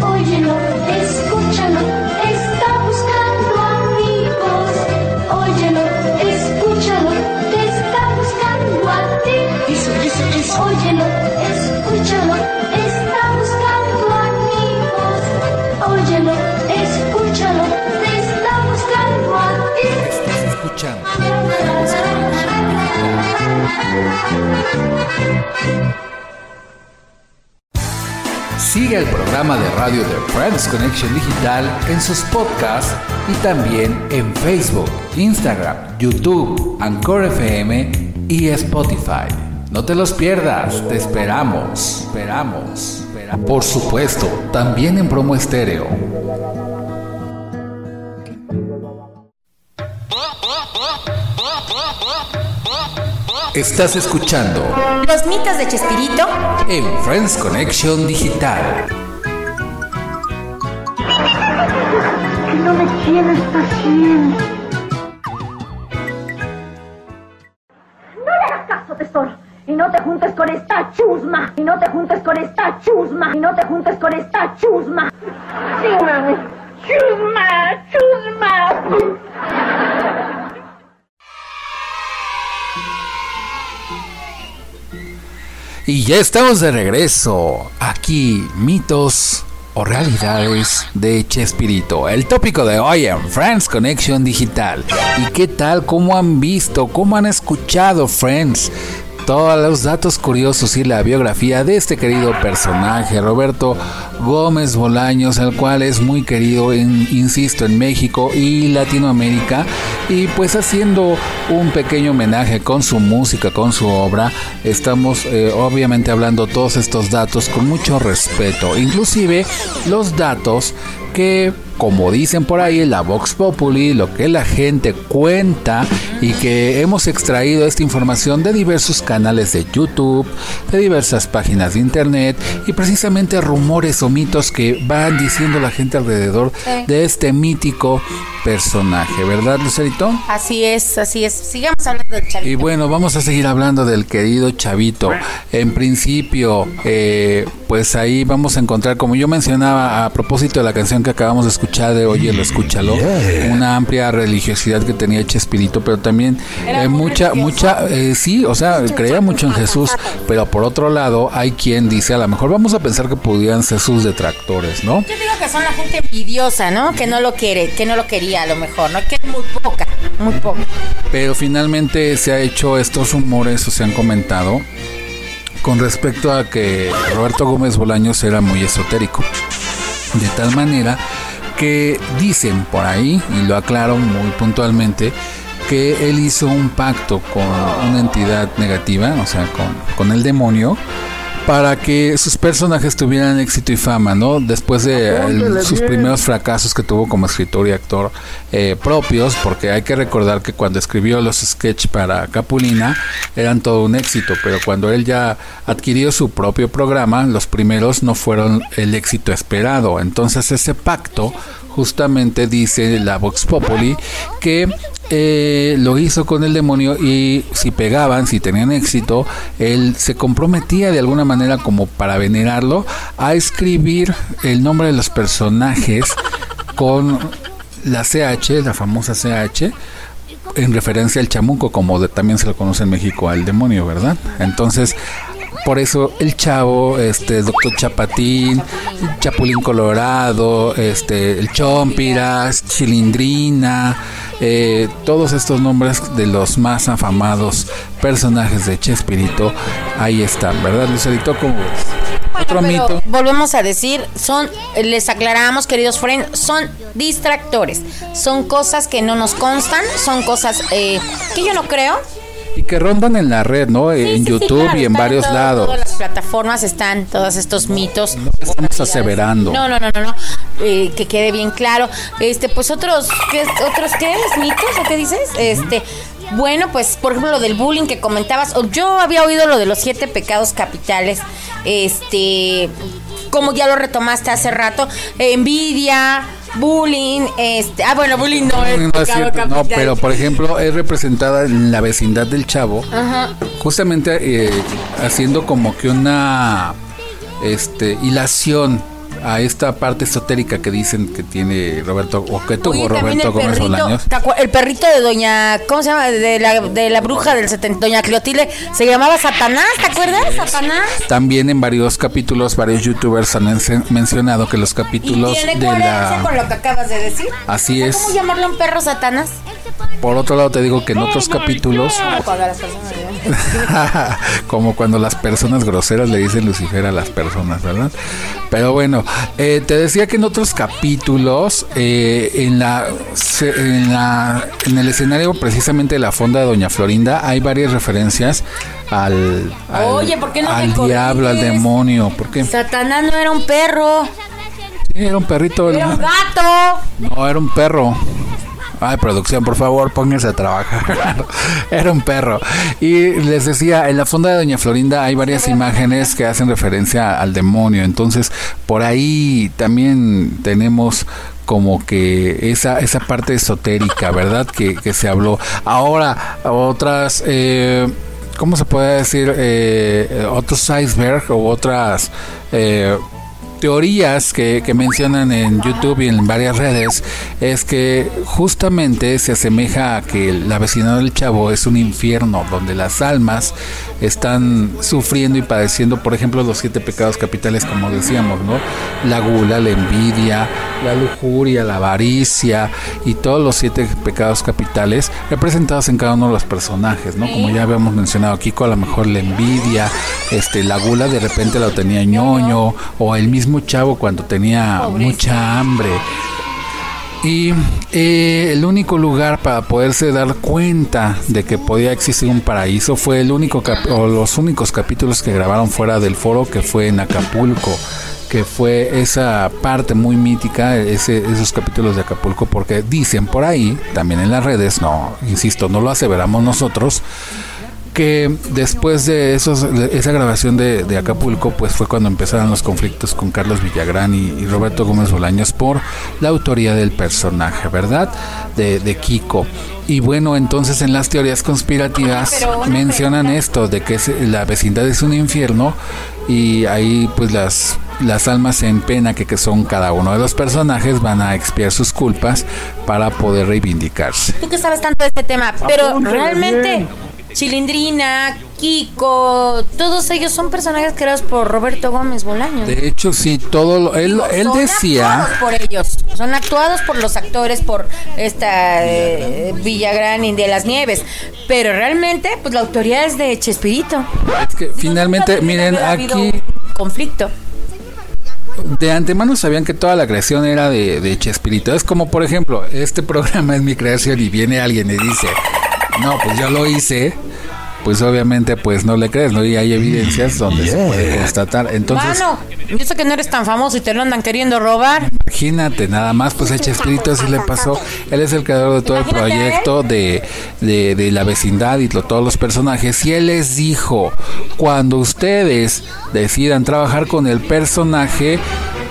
Óyelo, escúchalo, Sigue el programa de radio de Friends Connection Digital en sus podcasts y también en Facebook, Instagram, YouTube, Anchor FM y Spotify. No te los pierdas, te esperamos, esperamos. espera- Por supuesto, también en promo estéreo. Estás escuchando Los mitos de Chespirito. en Friends Connection Digital. Que no me tienes paciencia. No le hagas caso, tesoro. Y no te juntes con esta chusma. Y no te juntes con esta chusma. Y no te juntes con esta chusma. Sí, mami. Chusma, chusma. Y ya estamos de regreso. Aquí, mitos o realidades de Chespirito. El tópico de hoy en Friends Connection Digital. ¿Y qué tal? ¿Cómo han visto? ¿Cómo han escuchado Friends? Todos los datos curiosos y la biografía de este querido personaje, Roberto Gómez Bolaños, el cual es muy querido, en- insisto, en México y Latinoamérica. Y pues haciendo un pequeño homenaje con su música, con su obra, estamos eh, obviamente hablando todos estos datos con mucho respeto. Inclusive los datos que, como dicen por ahí, la Vox Populi, lo que la gente cuenta y que hemos extraído esta información de diversos canales de YouTube, de diversas páginas de internet y precisamente rumores o mitos que van diciendo la gente alrededor de este mítico personaje, ¿verdad, Lucerito? Así es, así es. Sigamos hablando del Y chavito. bueno, vamos a seguir hablando del querido Chavito. En principio, eh, pues ahí vamos a encontrar, como yo mencionaba a propósito de la canción que acabamos de escuchar de Oye, lo escúchalo, una amplia religiosidad que tenía Chespirito, pero también eh, mucha, religioso. mucha, eh, sí, o sea, creía mucho en Jesús, pero por otro lado hay quien dice, a lo mejor vamos a pensar que pudieran ser sus detractores, ¿no? Yo digo que son la gente envidiosa, ¿no? Que no lo quiere, que no lo quería a lo mejor, ¿no? Que es muy poca, muy poca. Pero finalmente se ha hecho estos rumores o se han comentado con respecto a que Roberto Gómez Bolaños era muy esotérico. De tal manera que dicen por ahí, y lo aclaro muy puntualmente, que él hizo un pacto con una entidad negativa, o sea, con, con el demonio, para que sus personajes tuvieran éxito y fama, ¿no? Después de el- sus primeros fracasos que tuvo como escritor y actor eh, propios, porque hay que recordar que cuando escribió los sketches para Capulina eran todo un éxito, pero cuando él ya adquirió su propio programa, los primeros no fueron el éxito esperado. Entonces ese pacto justamente dice la Vox Populi que eh, lo hizo con el demonio y si pegaban, si tenían éxito, él se comprometía de alguna manera como para venerarlo a escribir el nombre de los personajes con la CH, la famosa CH, en referencia al chamuco, como también se lo conoce en México al demonio, ¿verdad? Entonces, por eso el chavo, este doctor Chapatín, Chapulín Colorado, este el Chompiras, Chilindrina, eh, todos estos nombres de los más afamados personajes de Chespirito, ahí están, ¿verdad, Lucerito? ¿Cómo ves? Otro Pero mito. volvemos a decir, son, les aclaramos, queridos friends, son distractores. Son cosas que no nos constan, son cosas eh, que yo no creo. Y que rondan en la red, ¿no? en Sí, sí, YouTube claro, y en varios todo- lados. Todas las plataformas están todos estos mitos. Estamos aseverando. No, no, no, no, no. Eh, que quede bien claro. Este, pues otros, ¿qué, otros qué mitos o qué dices? Este, bueno, pues por ejemplo lo del bullying que comentabas. o Yo había oído lo de los siete pecados capitales. Este, como ya lo retomaste hace rato, envidia, bullying, este, ah bueno, bullying no es No, es cierto, no, pero por ejemplo es representada en la vecindad del chavo, Ajá. justamente eh, haciendo como que una este hilación a esta parte esotérica que dicen que tiene Roberto o que tuvo Oye, Roberto el Gómez perrito, Bolaños. ¿te acuer- el perrito de doña, ¿cómo se llama? De la, de la bruja del 70, doña Cleotile, se llamaba Satanás, ¿te acuerdas? Satanás. También en varios capítulos varios youtubers han men- mencionado que los capítulos de con la lo que acabas de decir. Así es. ¿Cómo llamarle un perro Satanás? Por otro lado te digo que en otros capítulos como cuando las personas groseras le dicen Lucifer a las personas, ¿verdad? Pero bueno, eh, te decía que en otros capítulos, eh, en, la, en la en el escenario precisamente de la fonda de Doña Florinda, hay varias referencias al, al, Oye, ¿por qué no me al diablo, al demonio, ¿por qué? Satanás no era un perro, Sí, era un perrito. era un gato. No, era un perro. Ay, producción, por favor, pónganse a trabajar. Era un perro. Y les decía, en la fonda de Doña Florinda hay varias imágenes que hacen referencia al demonio. Entonces, por ahí también tenemos como que esa, esa parte esotérica, ¿verdad? Que, que se habló. Ahora, otras... Eh, ¿Cómo se puede decir? Eh, otros iceberg o otras... Eh, teorías que, que mencionan en YouTube y en varias redes es que justamente se asemeja a que la vecindad del chavo es un infierno donde las almas están sufriendo y padeciendo, por ejemplo, los siete pecados capitales, como decíamos, ¿no? La gula, la envidia, la lujuria, la avaricia y todos los siete pecados capitales representados en cada uno de los personajes, ¿no? Como ya habíamos mencionado, Kiko a lo mejor la envidia, este, la gula de repente la tenía ñoño, o el mismo chavo cuando tenía mucha hambre. Y eh, el único lugar para poderse dar cuenta de que podía existir un paraíso fue el único o los únicos capítulos que grabaron fuera del foro que fue en Acapulco que fue esa parte muy mítica, ese, esos capítulos de Acapulco, porque dicen por ahí, también en las redes, no, insisto, no lo aseveramos nosotros, que después de, esos, de esa grabación de, de Acapulco, pues fue cuando empezaron los conflictos con Carlos Villagrán y, y Roberto Gómez Bolaños por la autoría del personaje, ¿verdad? De, de Kiko. Y bueno, entonces en las teorías conspirativas mencionan esto, de que es- la vecindad es un infierno y ahí pues las, las almas en pena que, que son cada uno de los personajes van a expiar sus culpas para poder reivindicarse. Tú que sabes tanto de este tema, pero realmente Chilindrina, Kiko, todos ellos son personajes creados por Roberto Gómez Bolaños. De hecho, sí, todo lo, él, él Son decía, actuados por ellos, son actuados por los actores, por esta eh, Villagrán y de las Nieves, pero realmente, pues la autoría es de Chespirito. es que finalmente, miren, aquí conflicto. de antemano sabían que toda la creación era de, de Chespirito. Es como, por ejemplo, este programa es mi creación y viene alguien y dice, no, pues yo lo hice. Pues obviamente, pues no le crees, ¿no? Y hay evidencias donde se puede constatar. Entonces, Mano, yo sé que no eres tan famoso y te lo andan queriendo robar. Imagínate, nada más, pues a Chespirito así le pasó. Él es el creador de todo el proyecto de, de, de la vecindad y lo- todos los personajes. Y él les dijo, cuando ustedes decidan trabajar con el personaje,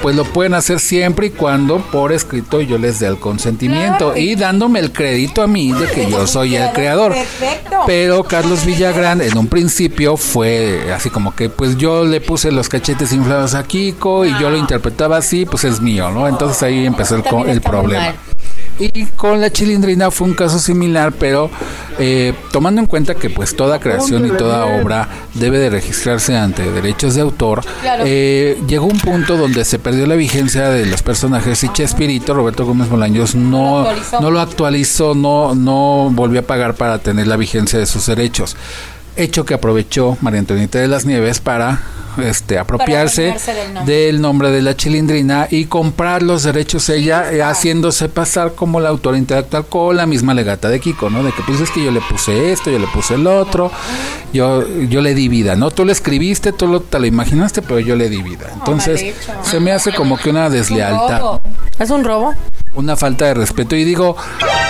pues lo pueden hacer siempre y cuando por escrito yo les dé el consentimiento y dándome el crédito a mí de que yo soy el creador. Perfecto. Pero Carlos Villagrán en un principio fue así como que pues yo le puse los cachetes inflados a Kiko y yo lo interpretaba así, pues es mío, ¿no? Entonces ahí empezó el, el problema. mal. Y con la chilindrina fue un caso similar, pero eh, tomando en cuenta que pues toda creación y toda obra debe de registrarse ante derechos de autor, Claro. eh, llegó un punto donde se perdió la vigencia de los personajes y Chespirito, Roberto Gómez Bolaños, no, no lo actualizó, no, no volvió a pagar para tener la vigencia de sus derechos. Hecho que aprovechó María Antonieta de las Nieves para este, apropiarse del nombre. del nombre de la chilindrina y comprar los derechos ella eh, haciéndose pasar como la autora intelectual con la misma legata de Kiko, ¿no? De que pues es que yo le puse esto, yo le puse el otro, yo, yo le di vida, ¿no? Tú lo escribiste, tú lo, te lo imaginaste, pero yo le di vida. Entonces, se me hace como que una deslealtad Robo. ¿Es un robo? una falta de respeto y digo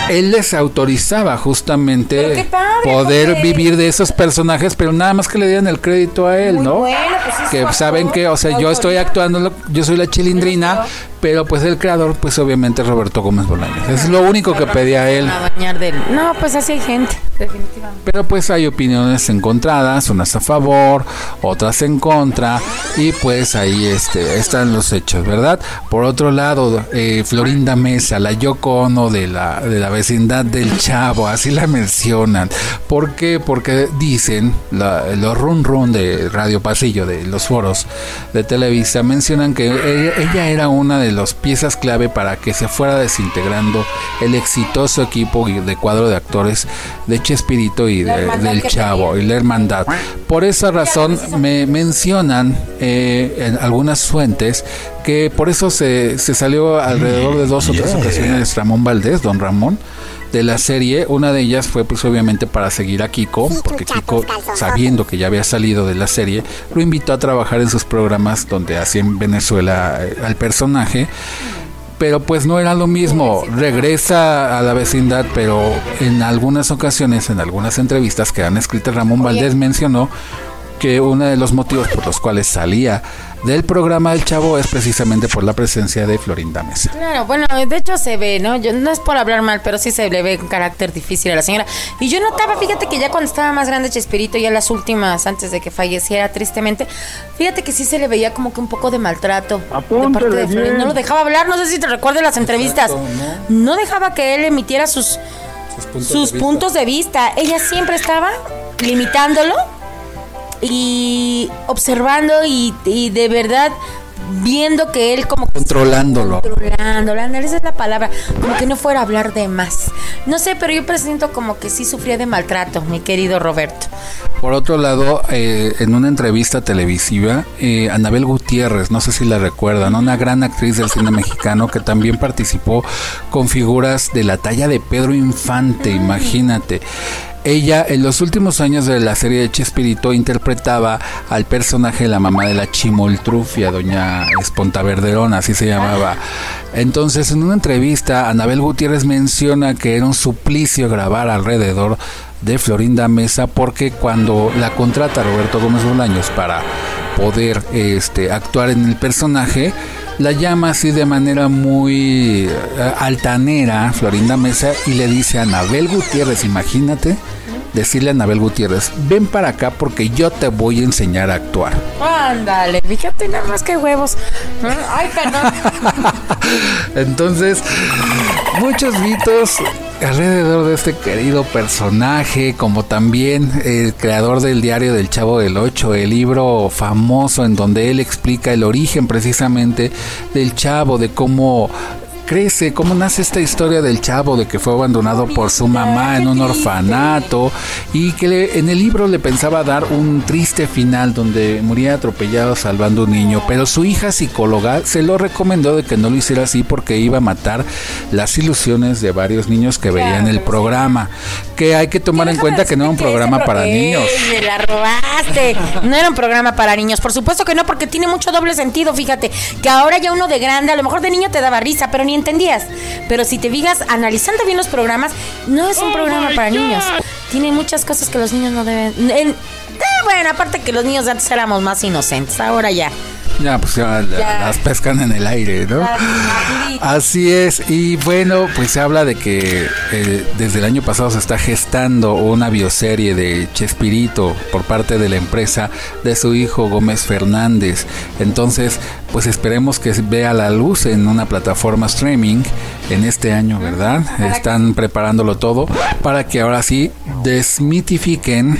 él les autorizaba justamente padre, poder vivir de esos personajes pero nada más que le dieran el crédito a él Muy no bueno, pues es que saben que o sea yo estoy actuando yo soy la chilindrina pero pues el creador pues obviamente Roberto Gómez Bolaños es lo único que pedía él. No, pues así hay gente, definitivamente. pero pues hay opiniones encontradas, unas a favor, otras en contra, y pues ahí este, están los hechos, ¿verdad? Por otro lado, eh, Florinda Mesa, la Yoko Ono de la, de la vecindad del Chavo, así la mencionan. ¿Por qué? Porque dicen, la- los run run de Radio Pasillo, de los foros de Televisa, mencionan que ella, ella era una de las piezas clave para que se fuera desintegrando el exitoso equipo de cuadro de actores de Chespirito y de- del Chavo y la hermandad. Por esa razón me mencionan eh, en algunas fuentes que por eso se, se salió alrededor de dos o tres ocasiones Ramón Valdés, don Ramón, de la serie. Una de ellas fue pues obviamente para seguir a Kiko, porque Kiko, sabiendo que ya había salido de la serie, lo invitó a trabajar en sus programas donde hacía en Venezuela eh, al personaje pero pues no era lo mismo. Regresa a la vecindad, pero en algunas ocasiones, en algunas entrevistas que han escrito Ramón Valdés mencionó que uno de los motivos por los cuales salía del programa del Chavo es precisamente por la presencia de Florinda Mesa. Claro, bueno, de hecho se ve, ¿no? Yo, no es por hablar mal, pero sí se le ve un carácter difícil a la señora. Y yo notaba, fíjate que ya cuando estaba más grande Chespirito, ya las últimas, antes de que falleciera tristemente, fíjate que sí se le veía como que un poco de maltrato de parte de Florinda. No lo dejaba hablar, no sé si te recuerdas las entrevistas. No dejaba que él emitiera sus, sus puntos de vista. Ella siempre estaba limitándolo y observando y, y de verdad viendo que él como que Controlándolo. controlándolo, esa es la palabra, como que no fuera a hablar de más. No sé, pero yo presiento como que sí sufría de maltrato, mi querido Roberto. Por otro lado, eh, en una entrevista televisiva, eh, Anabel Gutiérrez, no sé si la recuerdan, una gran actriz del cine mexicano que también participó con figuras de la talla de Pedro Infante, imagínate. Ella en los últimos años de la serie de Chespirito interpretaba al personaje de la mamá de la Chimoltrufia, doña Esponta Verderón, así se llamaba. Entonces, en una entrevista, Anabel Gutiérrez menciona que era un suplicio grabar alrededor de Florinda Mesa porque cuando la contrata Roberto Gómez Bolaños para poder este, actuar en el personaje, la llama así de manera muy eh, altanera Florinda Mesa y le dice a Anabel Gutiérrez, imagínate, decirle a Anabel Gutiérrez, ven para acá porque yo te voy a enseñar a actuar. Ándale, fíjate nada más que huevos. Ay, perdón. Entonces, muchos mitos alrededor de este querido personaje, como también el creador del diario del Chavo del Ocho, el libro famoso en donde él explica el origen precisamente del Chavo, de cómo crece, cómo nace esta historia del chavo de que fue abandonado por su mamá en un orfanato y que le- en el libro le pensaba dar un triste final donde moría atropellado salvando un niño, pero su hija psicóloga se lo recomendó de que no lo hiciera así porque iba a matar las ilusiones de varios niños que veían el programa, que hay que tomar en cuenta que no era un programa para niños. Me la robaste. No era un programa para niños. Por supuesto que no, porque tiene mucho doble sentido. Fíjate, que ahora ya uno de grande, a lo mejor de niño te daba risa, pero ni entendías. Pero si te fijas, analizando bien los programas, no es un programa para niños. Tiene muchas cosas que los niños no deben. en- eh, bueno, aparte que los niños de antes éramos más inocentes. Ahora ya. Ya, pues ya, Ya. las pescan en el aire, ¿no? Así es, y bueno, pues se habla de que eh, desde el año pasado se está gestando una bioserie de Chespirito por parte de la empresa de su hijo Gómez Fernández. Entonces, pues esperemos que vea la luz en una plataforma streaming en este año, ¿verdad? Están preparándolo todo para que ahora sí desmitifiquen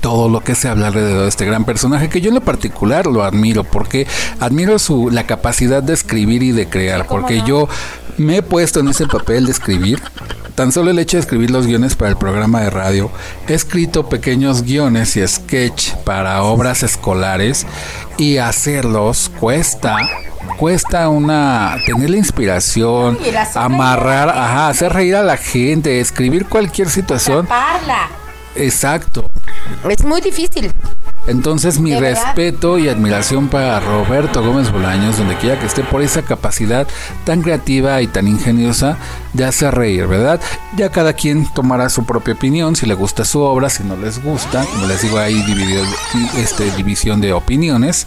todo lo que se habla alrededor de este gran personaje que yo en lo particular lo admiro porque admiro su la capacidad de escribir y de crear porque yo me he puesto en ese papel de escribir. Tan solo el hecho de escribir los guiones para el programa de radio he escrito pequeños guiones y sketch para obras escolares y hacerlos cuesta cuesta una tener la inspiración amarrar ajá hacer reír a la gente. escribir cualquier situación. Parla. exacto Es muy difícil. entonces mi respeto y admiración para Roberto Gómez Bolaños, donde quiera que esté, por esa capacidad tan creativa y tan ingeniosa de hacer reír, ¿verdad? Ya cada quien tomará su propia opinión, si le gusta su obra, si no les gusta, como les digo, hay dividido- este, división de opiniones,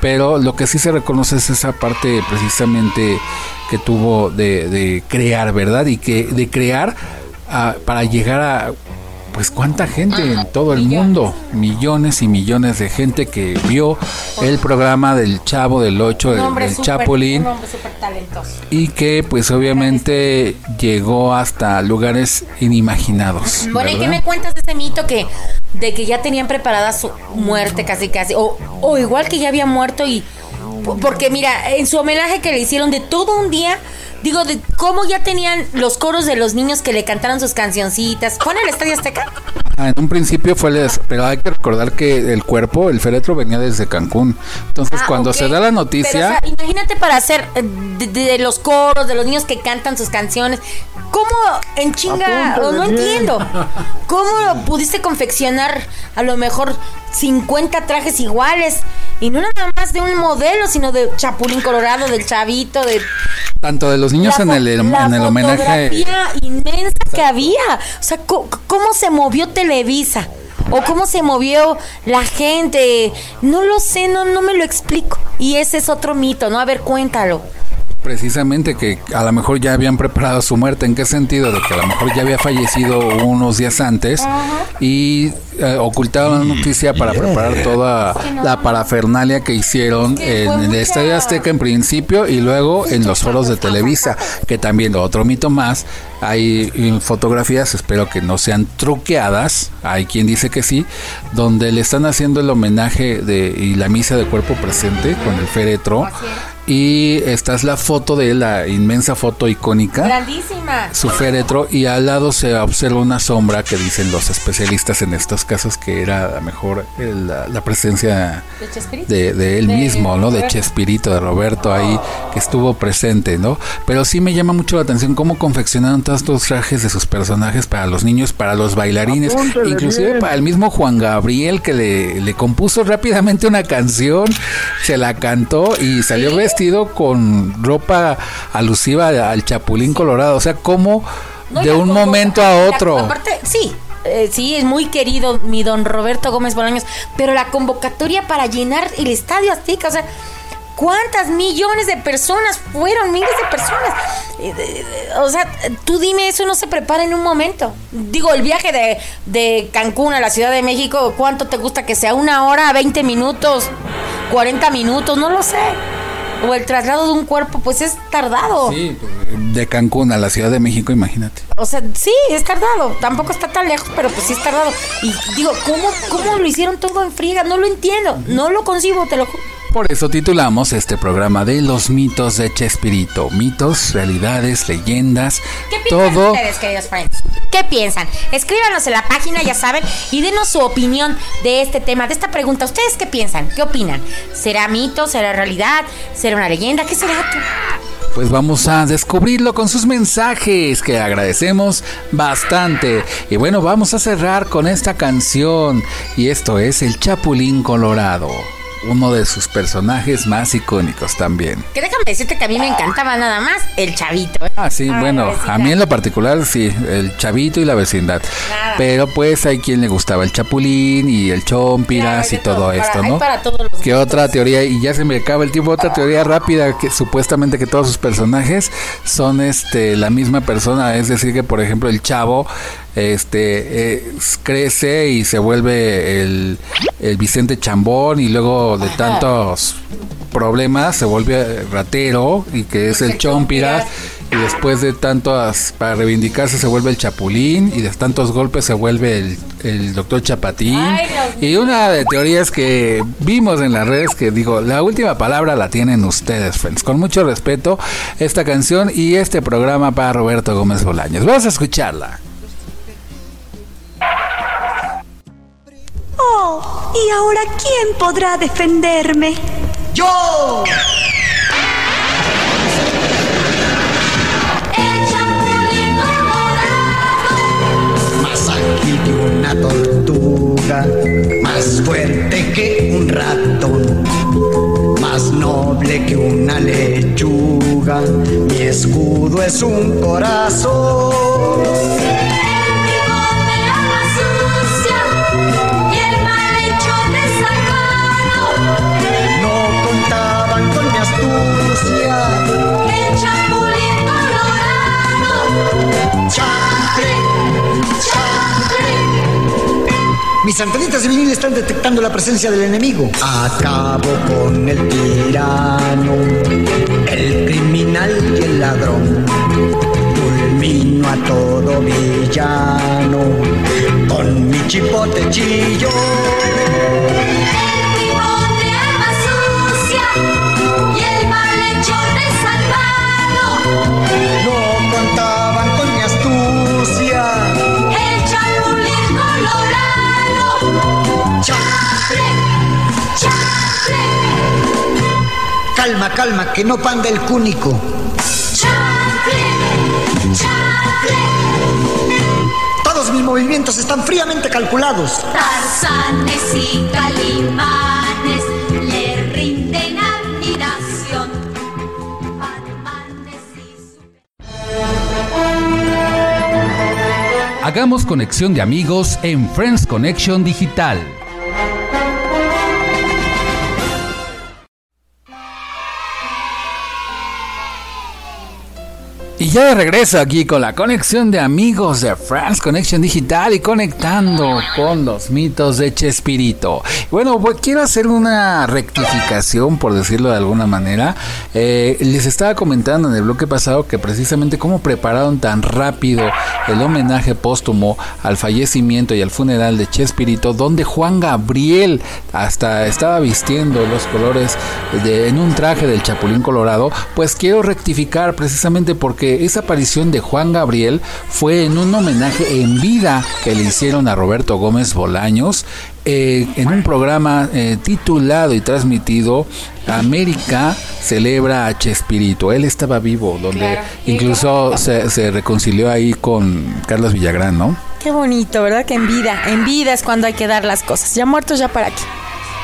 pero lo que sí se reconoce es esa parte precisamente que tuvo de, de crear, ¿verdad? Y que de crear ah, para llegar a pues cuánta gente en todo el mundo, millones y millones de gente que vio el programa del Chavo del 8, Un del, Chapulín, y que pues obviamente llegó hasta lugares inimaginados. Bueno, ¿y qué me cuentas de ese mito que de que ya tenían preparada su muerte casi casi o, o igual que ya había muerto y porque mira, en su homenaje que le hicieron de todo un día, digo de cómo ya tenían los coros de los niños que le cantaron sus cancioncitas. ¿Fue en el Estadio Azteca? Ah, en un principio fue les, pero hay que recordar que el cuerpo, el féretro venía desde Cancún. Entonces, Ah, cuando se da la noticia, Pero, o sea, imagínate para hacer eh, de, de los coros, de los niños que cantan sus canciones. ¿Cómo en chinga? No bien. entiendo. ¿Cómo pudiste confeccionar a lo mejor 50 trajes iguales? Y no nada más de un modelo, sino de Chapulín Colorado, del Chavito, de tanto de los niños la en el, fo- la en el homenaje. inmensa que había. O sea, co- ¿cómo, se movió Televisa? ¿O cómo se movió la gente? No lo sé, no, no me lo explico. Y ese es otro mito, ¿no? A ver, cuéntalo. Precisamente que a lo mejor ya habían preparado su muerte. ¿En qué sentido? De que a lo mejor ya había fallecido unos días antes y eh, ocultaron la noticia para preparar toda la parafernalia que hicieron en el Estadio Azteca en principio y luego en los foros de Televisa. Que también otro mito más. Hay fotografías, espero que no sean truqueadas. Hay quien dice que sí, donde le están haciendo el homenaje de, y la misa de cuerpo presente con el féretro. Y esta es la foto de él, la inmensa foto icónica, Grandísima. su féretro, y al lado se observa una sombra que dicen los especialistas en estos casos que era a lo mejor el- la, la presencia ¿De Chespirito? de, de él De mismo, ¿no? De Roberto. Chespirito, de Roberto ahí, que estuvo presente, ¿no? Pero sí me llama mucho la atención cómo confeccionaron todos estos trajes de sus personajes para los niños, para los bailarines, Apúntale inclusive bien. para el mismo Juan Gabriel que le, le compuso rápidamente una canción, se la cantó y salió vestido con ropa alusiva al Chapulín Colorado, o sea, como No, de un momento a la- otro. aparte, sí. eh, sí, es muy querido mi don Roberto Gómez Bolaños, pero la convocatoria para llenar el Estadio Azteca, o sea, ¿cuántas millones de personas fueron? Miles de personas. Eh, O sea, tú dime, eso no se prepara en un momento. Digo, el viaje de, de Cancún a la Ciudad de México, ¿cuánto te gusta que sea? ¿Una hora, 20 minutos, 40 minutos? No lo sé. O el traslado de un cuerpo, pues es tardado. Sí, de Cancún a la Ciudad de México, imagínate. O sea, sí, es tardado. Tampoco está tan lejos, pero pues sí es tardado. Y digo, ¿cómo, cómo lo hicieron todo en friega? No lo entiendo. No lo concibo, te lo juro. Por eso titulamos este programa de los mitos de Chespirito. Mitos, realidades, leyendas, ¿Qué piensan todo. ustedes, queridos friends? ¿Qué piensan? Escríbanos en la página, ya saben, y denos su opinión de este tema, de esta pregunta. ¿Ustedes qué piensan? ¿Qué opinan? ¿Será mito? ¿Será realidad? ¿Será una leyenda? ¿Qué será? Pues vamos a descubrirlo con sus mensajes, que agradecemos bastante. Y bueno, vamos a cerrar con esta canción. Y esto es El Chapulín Colorado. Uno de sus personajes más icónicos también. Que déjame decirte que a mí me encantaba nada más el chavito. ¿eh? Ah, sí, Ah, bueno, a mí en lo particular sí, el chavito y la vecindad. Nada. Pero pues hay quien le gustaba el chapulín y el chompiras y todo Para- esto, ¿no? para todos los ¿Qué otra teoría? Y ya se me acaba el tiempo. Otra teoría rápida que supuestamente que todos sus personajes son este la misma persona. Es decir, que por ejemplo el chavo este eh, crece y se vuelve el, el Vicente Chambón y luego de tantos problemas se vuelve ratero y que es el Chompiras. Y después de tantos para reivindicarse se vuelve el Chapulín y de tantos golpes se vuelve el, el doctor Chapatín. Y una de teorías que vimos en las redes que digo la última palabra la tienen ustedes friends. Con mucho respeto esta canción y este programa para Roberto Gómez Bolaños. Vamos a escucharla ¿y ahora quién podrá defenderme? ¡Yo! Más ágil que una tortuga, más fuerte que un ratón, más noble que una lechuga. Mi escudo es un corazón. Mis antenitas de vinil están detectando la presencia del enemigo. Acabo con el tirano, el criminal y el ladrón. Fulmino a todo villano con mi chipote chillo. Calma, que no panda el cúnico. Todos mis movimientos están fríamente calculados. Tarzanes y calimanes le rinden admiración. Hagamos conexión de amigos en Friends Connection Digital. Y ya de regreso aquí con la conexión de amigos de France Connection Digital y conectando con los mitos de Chespirito. Bueno, pues quiero hacer una rectificación, por decirlo de alguna manera. Eh, les estaba comentando en el bloque pasado que precisamente cómo prepararon tan rápido el homenaje póstumo al fallecimiento y al funeral de Chespirito, donde Juan Gabriel hasta estaba vistiendo los colores en un traje del Chapulín Colorado. Pues quiero rectificar precisamente porque esa aparición de Juan Gabriel fue en un homenaje en vida que le hicieron a Roberto Gómez Bolaños eh, en un programa eh, titulado y transmitido América celebra a Chespirito. Él estaba vivo, donde Claro. incluso se, se reconcilió ahí con Carlos Villagrán, ¿no? Qué bonito, ¿verdad? Que en vida, en vida es cuando hay que dar las cosas. Ya muertos, ya para aquí.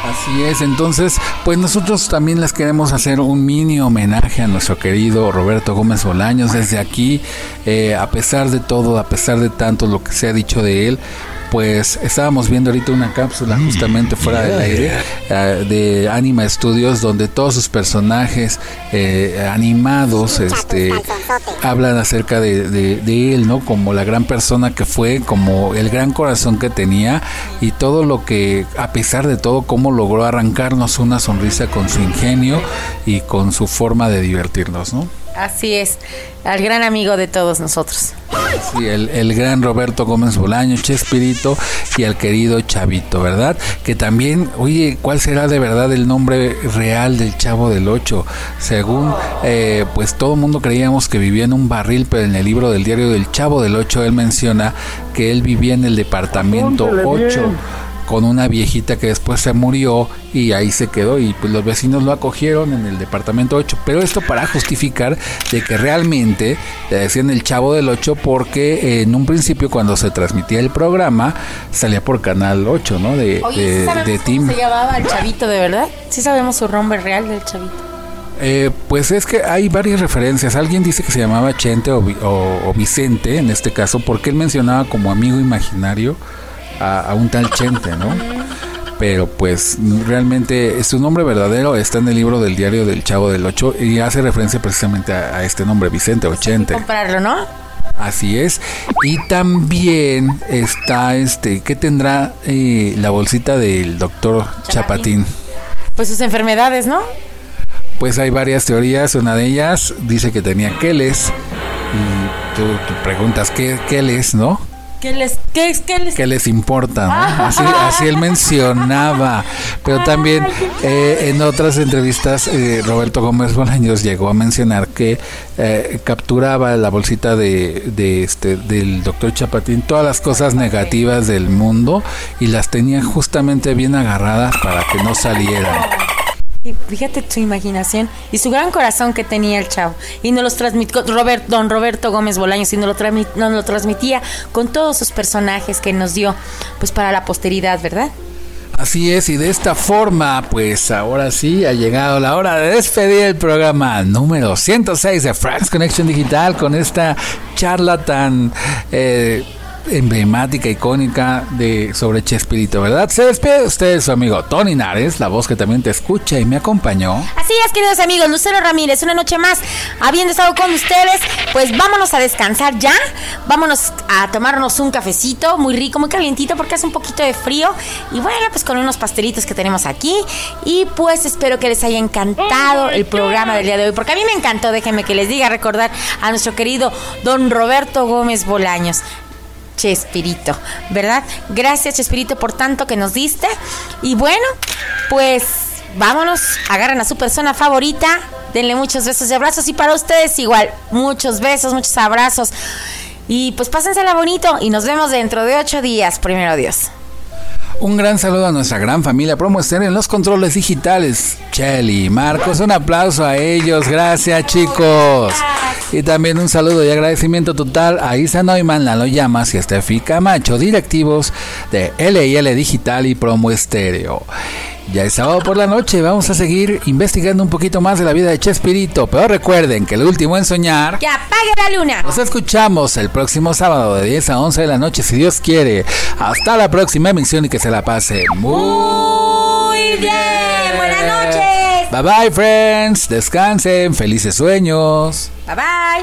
Así es, entonces, pues nosotros también les queremos hacer un mini homenaje a nuestro querido Roberto Gómez Bolaños desde aquí, eh, a pesar de todo, a pesar de tanto lo que se ha dicho de él. Pues estábamos viendo ahorita una cápsula justamente fuera del aire eh, de Anima Studios donde todos sus personajes eh, animados este, hablan acerca de, de- de él, ¿no? Como la gran persona que fue, como el gran corazón que tenía y todo lo que, a pesar de todo, cómo logró arrancarnos una sonrisa con su ingenio y con su forma de divertirnos, ¿no? Así es, al gran amigo de todos nosotros. Sí, el, el gran Roberto Gómez Bolaños, Chespirito y al querido Chavito, ¿verdad? Que también, oye, ¿cuál será de verdad el nombre real del Chavo del Ocho? Según, eh, pues todo el mundo creíamos que vivía en un barril, pero en el libro del diario del Chavo del Ocho él menciona que él vivía en el departamento Apúntele 8. Con una viejita que después se murió y ahí se quedó y pues los vecinos lo acogieron en el departamento 8. Pero esto para justificar de que realmente le decían el chavo del 8 porque eh, en un principio cuando se transmitía el programa salía por canal 8, ¿no? De, Oye, de, ¿sí sabemos de cómo Team. se llamaba el chavito de verdad? ¿Sí sabemos su nombre real del chavito? Eh, pues es que hay varias referencias. Alguien dice que se llamaba Chente o, o- o Vicente, en este caso, porque él mencionaba como amigo imaginario a, a un tal Chente, ¿no? Pero pues realmente su nombre verdadero está en el libro del diario del Chavo del Ocho y hace referencia precisamente a, a este nombre, Vicente o Chente. Compararlo, ¿no? Así es. Y también está este, ¿qué tendrá eh, la bolsita del doctor Chapatín? Pues sus enfermedades, ¿no? Pues hay varias teorías. Una de ellas dice que tenía Keles. Y tú, tú preguntas, ¿qué Keles, no? ¿Qué les, qué, qué les... ¿Qué les importa? no? Así, así él mencionaba. Pero también eh, en otras entrevistas, eh, Roberto Gómez Bolaños llegó a mencionar que eh, capturaba la bolsita de, de este, del doctor Chapatín todas las cosas negativas del mundo y las tenía justamente bien agarradas para que no salieran. Fíjate su imaginación y su gran corazón que tenía el chavo. Y nos los transmitió Robert, don Roberto Gómez Bolaños y nos lo, transmi- nos lo transmitía con todos sus personajes que nos dio pues para la posteridad, ¿verdad? Así es, y de esta forma, pues ahora sí ha llegado la hora de despedir el programa número 106 de Frank's Connection Digital con esta charla tan eh, emblemática, icónica de sobre Chespirito, ¿verdad? Se despide de ustedes su amigo Tony Nares, la voz que también te escucha y me acompañó. Así es, queridos amigos, Lucero Ramírez, una noche más, habiendo estado con ustedes, pues vámonos a descansar ya, vámonos a tomarnos un cafecito muy rico, muy calientito, porque hace un poquito de frío, y bueno, pues con unos pastelitos que tenemos aquí, y pues espero que les haya encantado el programa del día de hoy, porque a mí me encantó, déjenme que les diga, recordar a nuestro querido don Roberto Gómez Bolaños. Chespirito, ¿verdad? Gracias Chespirito por tanto que nos diste. Y bueno, pues vámonos, agarren a su persona favorita, denle muchos besos y abrazos y para ustedes igual, muchos besos, muchos abrazos. Y pues pásensela bonito y nos vemos dentro de ocho días, primero Dios. Un gran saludo a nuestra gran familia Promo Estéreo en los controles digitales. Chelly, Marcos, un aplauso a ellos. Gracias, chicos. Y también un saludo y agradecimiento total a Isa Neumann, Lalo Llamas y a Steffi Camacho, directivos de LL Digital y Promo Estéreo. Ya es sábado por la noche, vamos a seguir investigando un poquito más de la vida de Chespirito, pero recuerden que el último en soñar... ¡Que apague la luna! Nos escuchamos el próximo sábado de 10 a 11 de la noche, si Dios quiere. Hasta la próxima emisión y que se la pase muy Muy bien, buenas noches. Bye bye, friends. Descansen. Felices sueños. Bye bye.